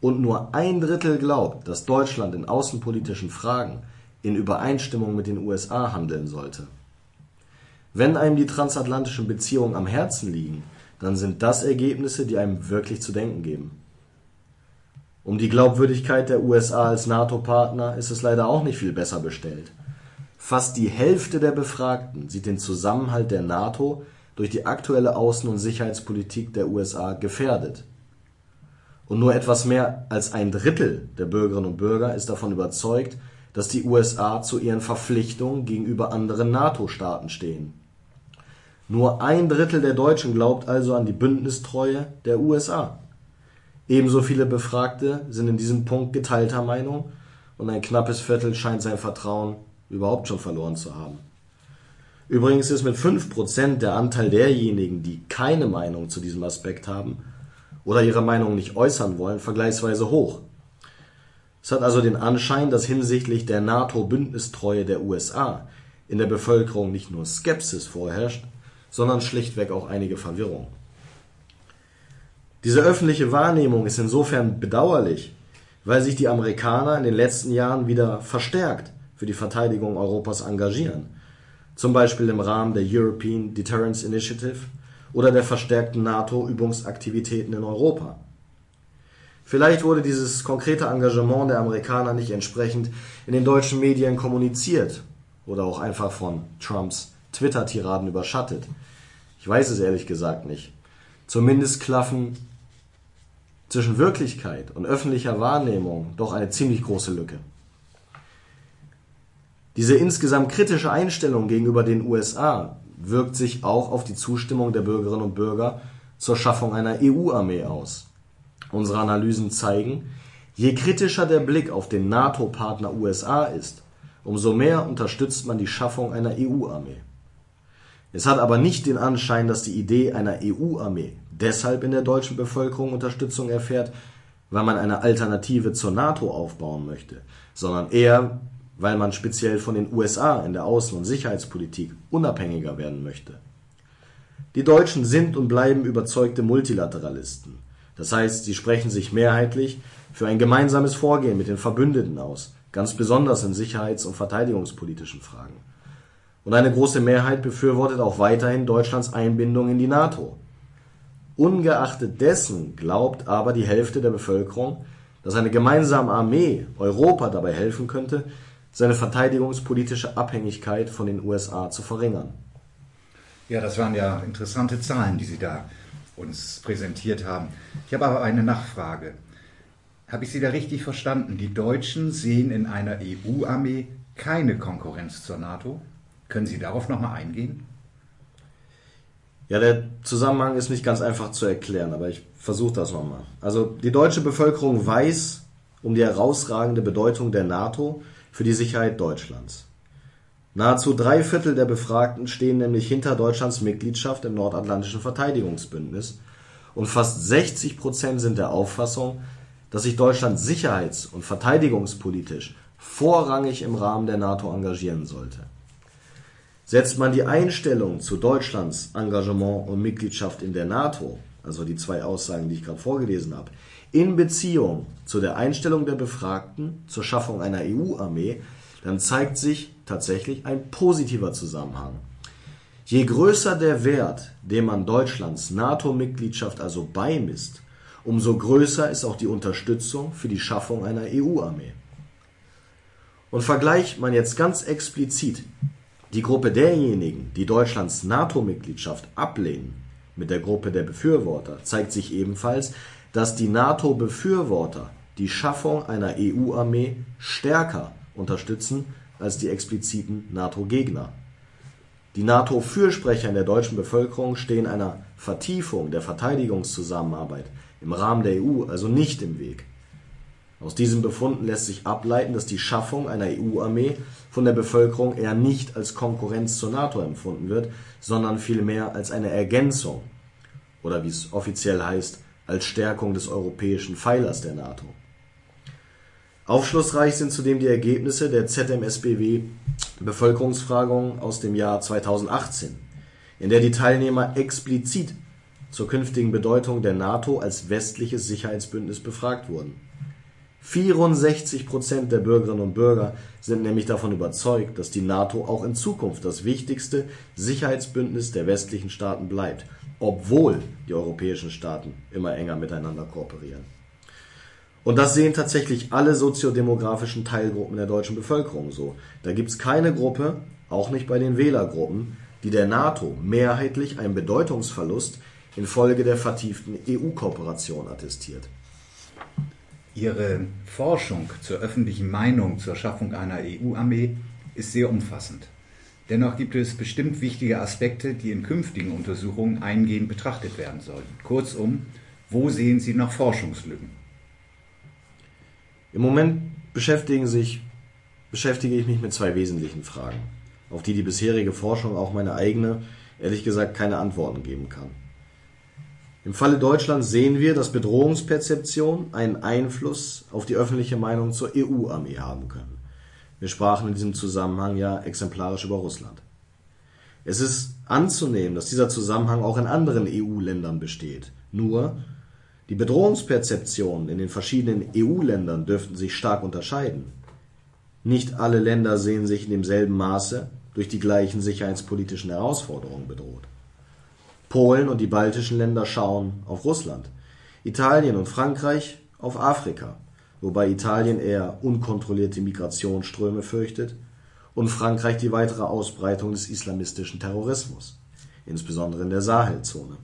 und nur ein Drittel glaubt, dass Deutschland in außenpolitischen Fragen in Übereinstimmung mit den USA handeln sollte. Wenn einem die transatlantischen Beziehungen am Herzen liegen, dann sind das Ergebnisse, die einem wirklich zu denken geben. Um die Glaubwürdigkeit der USA als NATO-Partner ist es leider auch nicht viel besser bestellt. Fast die Hälfte der Befragten sieht den Zusammenhalt der NATO durch die aktuelle Außen- und Sicherheitspolitik der USA gefährdet. Und nur etwas mehr als ein Drittel der Bürgerinnen und Bürger ist davon überzeugt, dass die USA zu ihren Verpflichtungen gegenüber anderen NATO-Staaten stehen. Nur ein Drittel der Deutschen glaubt also an die Bündnistreue der USA. Ebenso viele Befragte sind in diesem Punkt geteilter Meinung und ein knappes Viertel scheint sein Vertrauen überhaupt schon verloren zu haben. Übrigens ist mit 5% der Anteil derjenigen, die keine Meinung zu diesem Aspekt haben oder ihre Meinung nicht äußern wollen, vergleichsweise hoch. Es hat also den Anschein, dass hinsichtlich der NATO-Bündnistreue der USA in der Bevölkerung nicht nur Skepsis vorherrscht, sondern schlichtweg auch einige Verwirrung. Diese öffentliche Wahrnehmung ist insofern bedauerlich, weil sich die Amerikaner in den letzten Jahren wieder verstärkt für die Verteidigung Europas engagieren, zum Beispiel im Rahmen der European Deterrence Initiative oder der verstärkten NATO-Übungsaktivitäten in Europa. Vielleicht wurde dieses konkrete Engagement der Amerikaner nicht entsprechend in den deutschen Medien kommuniziert oder auch einfach von Trumps Twitter-Tiraden überschattet. Ich weiß es ehrlich gesagt nicht. Zumindest klaffen zwischen Wirklichkeit und öffentlicher Wahrnehmung doch eine ziemlich große Lücke. Diese insgesamt kritische Einstellung gegenüber den USA wirkt sich auch auf die Zustimmung der Bürgerinnen und Bürger zur Schaffung einer EU-Armee aus. Unsere Analysen zeigen, je kritischer der Blick auf den NATO-Partner USA ist, umso mehr unterstützt man die Schaffung einer EU-Armee. Es hat aber nicht den Anschein, dass die Idee einer EU-Armee deshalb in der deutschen Bevölkerung Unterstützung erfährt, weil man eine Alternative zur NATO aufbauen möchte, sondern eher, weil man speziell von den USA in der Außen- und Sicherheitspolitik unabhängiger werden möchte. Die Deutschen sind und bleiben überzeugte Multilateralisten. Das heißt, sie sprechen sich mehrheitlich für ein gemeinsames Vorgehen mit den Verbündeten aus, ganz besonders in sicherheits- und verteidigungspolitischen Fragen. Und eine große Mehrheit befürwortet auch weiterhin Deutschlands Einbindung in die NATO. Ungeachtet dessen glaubt aber die Hälfte der Bevölkerung, dass eine gemeinsame Armee Europa dabei helfen könnte, seine verteidigungspolitische Abhängigkeit von den USA zu verringern. Ja, das waren ja interessante Zahlen, die Sie da uns präsentiert haben. Ich habe aber eine Nachfrage. Habe ich Sie da richtig verstanden? Die Deutschen sehen in einer EU-Armee keine Konkurrenz zur NATO? Können Sie darauf nochmal eingehen? Ja, der Zusammenhang ist nicht ganz einfach zu erklären, aber ich versuche das nochmal. Also die deutsche Bevölkerung weiß um die herausragende Bedeutung der NATO für die Sicherheit Deutschlands. Nahezu drei Viertel der Befragten stehen nämlich hinter Deutschlands Mitgliedschaft im Nordatlantischen Verteidigungsbündnis und fast 60 Prozent sind der Auffassung, dass sich Deutschland sicherheits- und verteidigungspolitisch vorrangig im Rahmen der NATO engagieren sollte. Setzt man die Einstellung zu Deutschlands Engagement und Mitgliedschaft in der NATO, also die zwei Aussagen, die ich gerade vorgelesen habe, in Beziehung zu der Einstellung der Befragten zur Schaffung einer EU-Armee, dann zeigt sich tatsächlich ein positiver Zusammenhang. Je größer der Wert, den man Deutschlands NATO-Mitgliedschaft also beimisst, umso größer ist auch die Unterstützung für die Schaffung einer EU-Armee. Und vergleicht man jetzt ganz explizit die Gruppe derjenigen, die Deutschlands NATO-Mitgliedschaft ablehnen, mit der Gruppe der Befürworter, zeigt sich ebenfalls, dass die NATO-Befürworter die Schaffung einer EU-Armee stärker unterstützen als die expliziten NATO-Gegner. Die NATO-Fürsprecher in der deutschen Bevölkerung stehen einer Vertiefung der Verteidigungszusammenarbeit im Rahmen der EU also nicht im Weg. Aus diesen Befunden lässt sich ableiten, dass die Schaffung einer EU-Armee von der Bevölkerung eher nicht als Konkurrenz zur NATO empfunden wird, sondern vielmehr als eine Ergänzung oder wie es offiziell heißt, als Stärkung des europäischen Pfeilers der NATO. Aufschlussreich sind zudem die Ergebnisse der ZMSBW Bevölkerungsfragung aus dem Jahr 2018, in der die Teilnehmer explizit zur künftigen Bedeutung der NATO als westliches Sicherheitsbündnis befragt wurden. 64 Prozent der Bürgerinnen und Bürger sind nämlich davon überzeugt, dass die NATO auch in Zukunft das wichtigste Sicherheitsbündnis der westlichen Staaten bleibt, obwohl die europäischen Staaten immer enger miteinander kooperieren. Und das sehen tatsächlich alle soziodemografischen Teilgruppen der deutschen Bevölkerung so. Da gibt es keine Gruppe, auch nicht bei den Wählergruppen, die der NATO mehrheitlich einen Bedeutungsverlust infolge der vertieften EU-Kooperation attestiert. Ihre Forschung zur öffentlichen Meinung zur Schaffung einer EU-Armee ist sehr umfassend. Dennoch gibt es bestimmt wichtige Aspekte, die in künftigen Untersuchungen eingehend betrachtet werden sollten. Kurzum, wo sehen Sie noch Forschungslücken? Im Moment sich, beschäftige ich mich mit zwei wesentlichen Fragen, auf die die bisherige Forschung, auch meine eigene, ehrlich gesagt keine Antworten geben kann. Im Falle Deutschlands sehen wir, dass Bedrohungsperzeption einen Einfluss auf die öffentliche Meinung zur EU-Armee haben können. Wir sprachen in diesem Zusammenhang ja exemplarisch über Russland. Es ist anzunehmen, dass dieser Zusammenhang auch in anderen EU-Ländern besteht. Nur die Bedrohungsperzeptionen in den verschiedenen EU-Ländern dürften sich stark unterscheiden. Nicht alle Länder sehen sich in demselben Maße durch die gleichen sicherheitspolitischen Herausforderungen bedroht. Polen und die baltischen Länder schauen auf Russland, Italien und Frankreich auf Afrika, wobei Italien eher unkontrollierte Migrationsströme fürchtet und Frankreich die weitere Ausbreitung des islamistischen Terrorismus, insbesondere in der Sahelzone.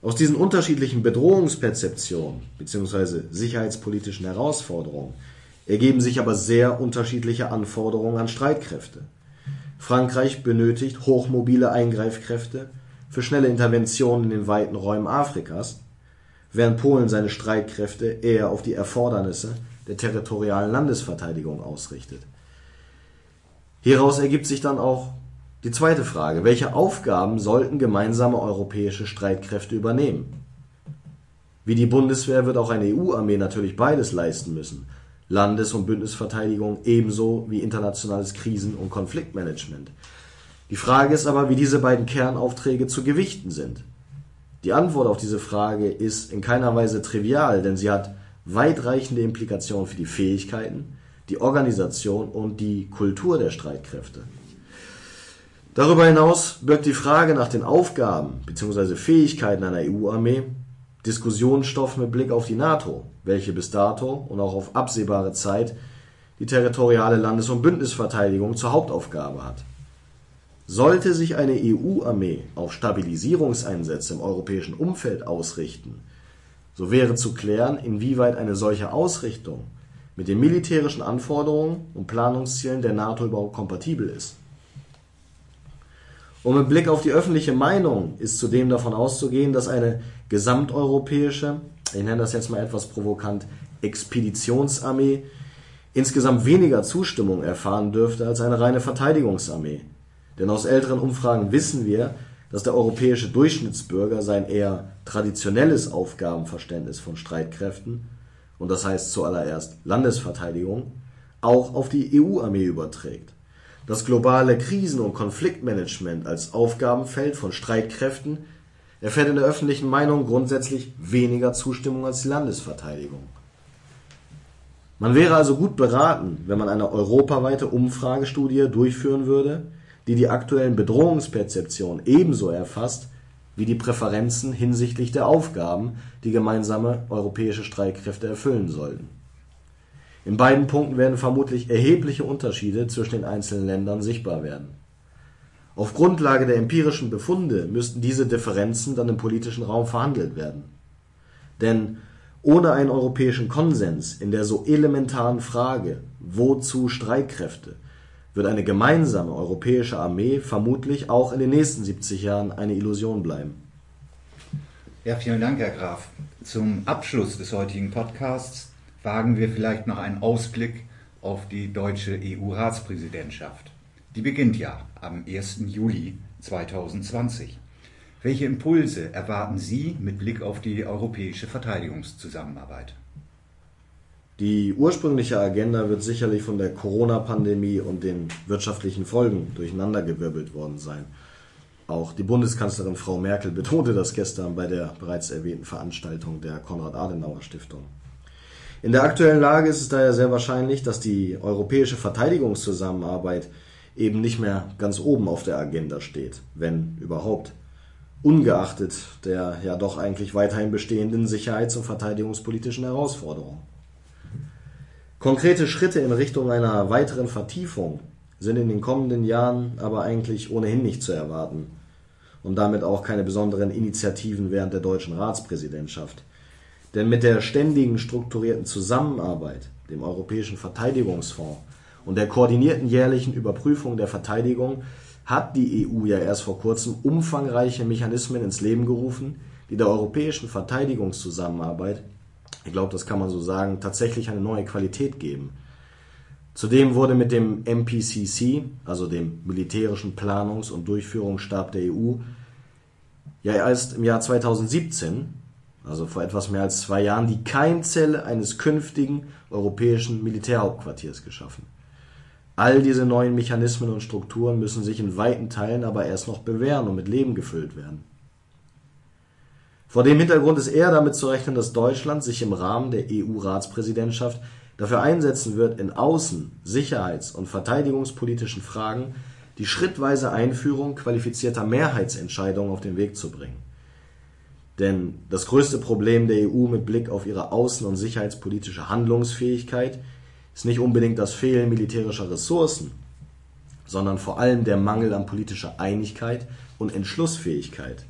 Aus diesen unterschiedlichen Bedrohungsperzeptionen bzw. sicherheitspolitischen Herausforderungen ergeben sich aber sehr unterschiedliche Anforderungen an Streitkräfte Frankreich benötigt hochmobile Eingreifkräfte für schnelle Interventionen in den weiten Räumen Afrikas, während Polen seine Streitkräfte eher auf die Erfordernisse der territorialen Landesverteidigung ausrichtet. Hieraus ergibt sich dann auch die zweite Frage: Welche Aufgaben sollten gemeinsame europäische Streitkräfte übernehmen? Wie die Bundeswehr wird auch eine EU-Armee natürlich beides leisten müssen Landes- und Bündnisverteidigung ebenso wie internationales Krisen- und Konfliktmanagement. Die Frage ist aber, wie diese beiden Kernaufträge zu gewichten sind. Die Antwort auf diese Frage ist in keiner Weise trivial, denn sie hat weitreichende Implikationen für die Fähigkeiten, die Organisation und die Kultur der Streitkräfte. Darüber hinaus birgt die Frage nach den Aufgaben bzw. Fähigkeiten einer EU-Armee Diskussionsstoff mit Blick auf die NATO, welche bis dato und auch auf absehbare Zeit die territoriale Landes- und Bündnisverteidigung zur Hauptaufgabe hat. Sollte sich eine EU-Armee auf Stabilisierungseinsätze im europäischen Umfeld ausrichten, so wäre zu klären, inwieweit eine solche Ausrichtung mit den militärischen Anforderungen und Planungszielen der NATO überhaupt kompatibel ist. Und mit Blick auf die öffentliche Meinung ist zudem davon auszugehen, dass eine gesamteuropäische, ich nenne das jetzt mal etwas provokant, Expeditionsarmee insgesamt weniger Zustimmung erfahren dürfte als eine reine Verteidigungsarmee. Denn aus älteren Umfragen wissen wir, dass der europäische Durchschnittsbürger sein eher traditionelles Aufgabenverständnis von Streitkräften, und das heißt zuallererst Landesverteidigung, auch auf die EU-Armee überträgt. Das globale Krisen- und Konfliktmanagement als Aufgabenfeld von Streitkräften erfährt in der öffentlichen Meinung grundsätzlich weniger Zustimmung als die Landesverteidigung. Man wäre also gut beraten, wenn man eine europaweite Umfragestudie durchführen würde, die die aktuellen Bedrohungsperzeptionen ebenso erfasst wie die Präferenzen hinsichtlich der Aufgaben, die gemeinsame europäische Streitkräfte erfüllen sollten. In beiden Punkten werden vermutlich erhebliche Unterschiede zwischen den einzelnen Ländern sichtbar werden. Auf Grundlage der empirischen Befunde müssten diese Differenzen dann im politischen Raum verhandelt werden. Denn ohne einen europäischen Konsens in der so elementaren Frage, wozu Streitkräfte, wird eine gemeinsame europäische Armee vermutlich auch in den nächsten 70 Jahren eine Illusion bleiben. Ja, vielen Dank, Herr Graf. Zum Abschluss des heutigen Podcasts wagen wir vielleicht noch einen Ausblick auf die deutsche EU-Ratspräsidentschaft. Die beginnt ja am 1. Juli 2020. Welche Impulse erwarten Sie mit Blick auf die europäische Verteidigungszusammenarbeit? Die ursprüngliche Agenda wird sicherlich von der Corona-Pandemie und den wirtschaftlichen Folgen durcheinandergewirbelt worden sein. Auch die Bundeskanzlerin Frau Merkel betonte das gestern bei der bereits erwähnten Veranstaltung der Konrad-Adenauer-Stiftung. In der aktuellen Lage ist es daher sehr wahrscheinlich, dass die europäische Verteidigungszusammenarbeit eben nicht mehr ganz oben auf der Agenda steht, wenn überhaupt, ungeachtet der ja doch eigentlich weiterhin bestehenden sicherheits- und verteidigungspolitischen Herausforderungen. Konkrete Schritte in Richtung einer weiteren Vertiefung sind in den kommenden Jahren aber eigentlich ohnehin nicht zu erwarten und damit auch keine besonderen Initiativen während der deutschen Ratspräsidentschaft. Denn mit der ständigen strukturierten Zusammenarbeit, dem Europäischen Verteidigungsfonds und der koordinierten jährlichen Überprüfung der Verteidigung hat die EU ja erst vor kurzem umfangreiche Mechanismen ins Leben gerufen, die der europäischen Verteidigungszusammenarbeit ich glaube, das kann man so sagen, tatsächlich eine neue Qualität geben. Zudem wurde mit dem MPCC, also dem Militärischen Planungs- und Durchführungsstab der EU, ja erst im Jahr 2017, also vor etwas mehr als zwei Jahren, die Keimzelle eines künftigen europäischen Militärhauptquartiers geschaffen. All diese neuen Mechanismen und Strukturen müssen sich in weiten Teilen aber erst noch bewähren und mit Leben gefüllt werden. Vor dem Hintergrund ist eher damit zu rechnen, dass Deutschland sich im Rahmen der EU-Ratspräsidentschaft dafür einsetzen wird, in außen-, sicherheits- und verteidigungspolitischen Fragen die schrittweise Einführung qualifizierter Mehrheitsentscheidungen auf den Weg zu bringen. Denn das größte Problem der EU mit Blick auf ihre außen- und sicherheitspolitische Handlungsfähigkeit ist nicht unbedingt das Fehlen militärischer Ressourcen, sondern vor allem der Mangel an politischer Einigkeit und Entschlussfähigkeit.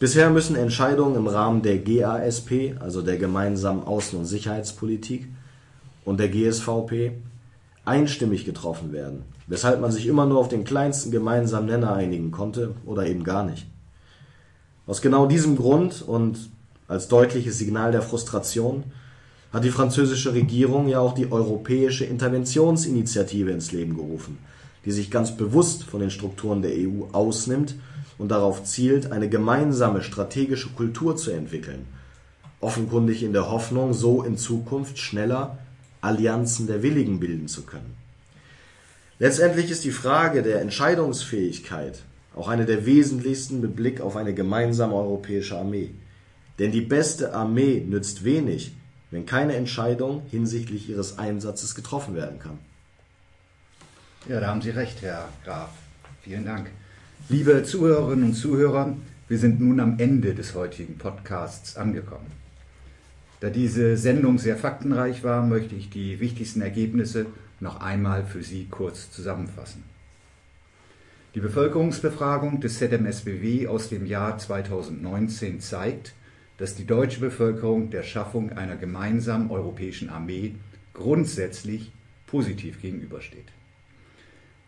Bisher müssen Entscheidungen im Rahmen der GASP, also der gemeinsamen Außen- und Sicherheitspolitik, und der GSVP einstimmig getroffen werden, weshalb man sich immer nur auf den kleinsten gemeinsamen Nenner einigen konnte oder eben gar nicht. Aus genau diesem Grund und als deutliches Signal der Frustration hat die französische Regierung ja auch die Europäische Interventionsinitiative ins Leben gerufen, die sich ganz bewusst von den Strukturen der EU ausnimmt und darauf zielt, eine gemeinsame strategische Kultur zu entwickeln, offenkundig in der Hoffnung, so in Zukunft schneller Allianzen der Willigen bilden zu können. Letztendlich ist die Frage der Entscheidungsfähigkeit auch eine der wesentlichsten mit Blick auf eine gemeinsame europäische Armee. Denn die beste Armee nützt wenig, wenn keine Entscheidung hinsichtlich ihres Einsatzes getroffen werden kann. Ja, da haben Sie recht, Herr Graf. Vielen Dank. Liebe Zuhörerinnen und Zuhörer, wir sind nun am Ende des heutigen Podcasts angekommen. Da diese Sendung sehr faktenreich war, möchte ich die wichtigsten Ergebnisse noch einmal für Sie kurz zusammenfassen. Die Bevölkerungsbefragung des ZMSBW aus dem Jahr 2019 zeigt, dass die deutsche Bevölkerung der Schaffung einer gemeinsamen europäischen Armee grundsätzlich positiv gegenübersteht.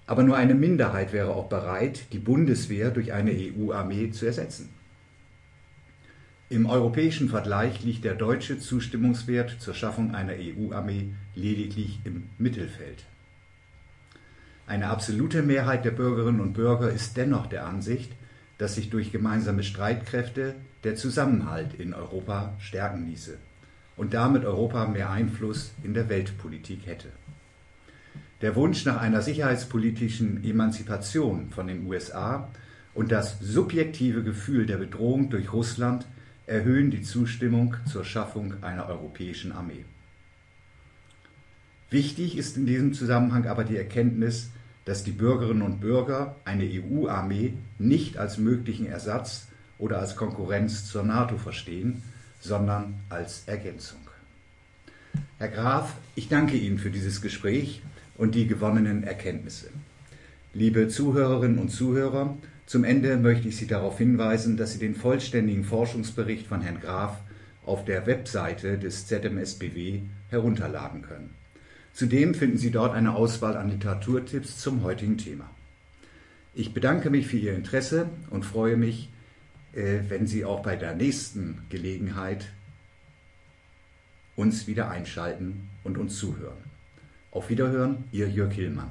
Aber nur eine Minderheit wäre auch bereit, die Bundeswehr durch eine EU-Armee zu ersetzen. Im europäischen Vergleich liegt der deutsche Zustimmungswert zur Schaffung einer EU-Armee lediglich im Mittelfeld. Eine absolute Mehrheit der Bürgerinnen und Bürger ist dennoch der Ansicht, dass sich durch gemeinsame Streitkräfte der Zusammenhalt in Europa stärken ließe und damit Europa mehr Einfluss in der Weltpolitik hätte. Der Wunsch nach einer sicherheitspolitischen Emanzipation von den USA und das subjektive Gefühl der Bedrohung durch Russland erhöhen die Zustimmung zur Schaffung einer europäischen Armee. Wichtig ist in diesem Zusammenhang aber die Erkenntnis, dass die Bürgerinnen und Bürger eine EU-Armee nicht als möglichen Ersatz oder als Konkurrenz zur NATO verstehen, sondern als Ergänzung. Herr Graf, ich danke Ihnen für dieses Gespräch und die gewonnenen Erkenntnisse. Liebe Zuhörerinnen und Zuhörer, zum Ende möchte ich Sie darauf hinweisen, dass Sie den vollständigen Forschungsbericht von Herrn Graf auf der Webseite des ZMSBW herunterladen können. Zudem finden Sie dort eine Auswahl an Literaturtipps zum heutigen Thema. Ich bedanke mich für Ihr Interesse und freue mich, äh, wenn Sie auch bei der nächsten Gelegenheit uns wieder einschalten und uns zuhören. Auf Wiederhören, Ihr Jörg Hillmann.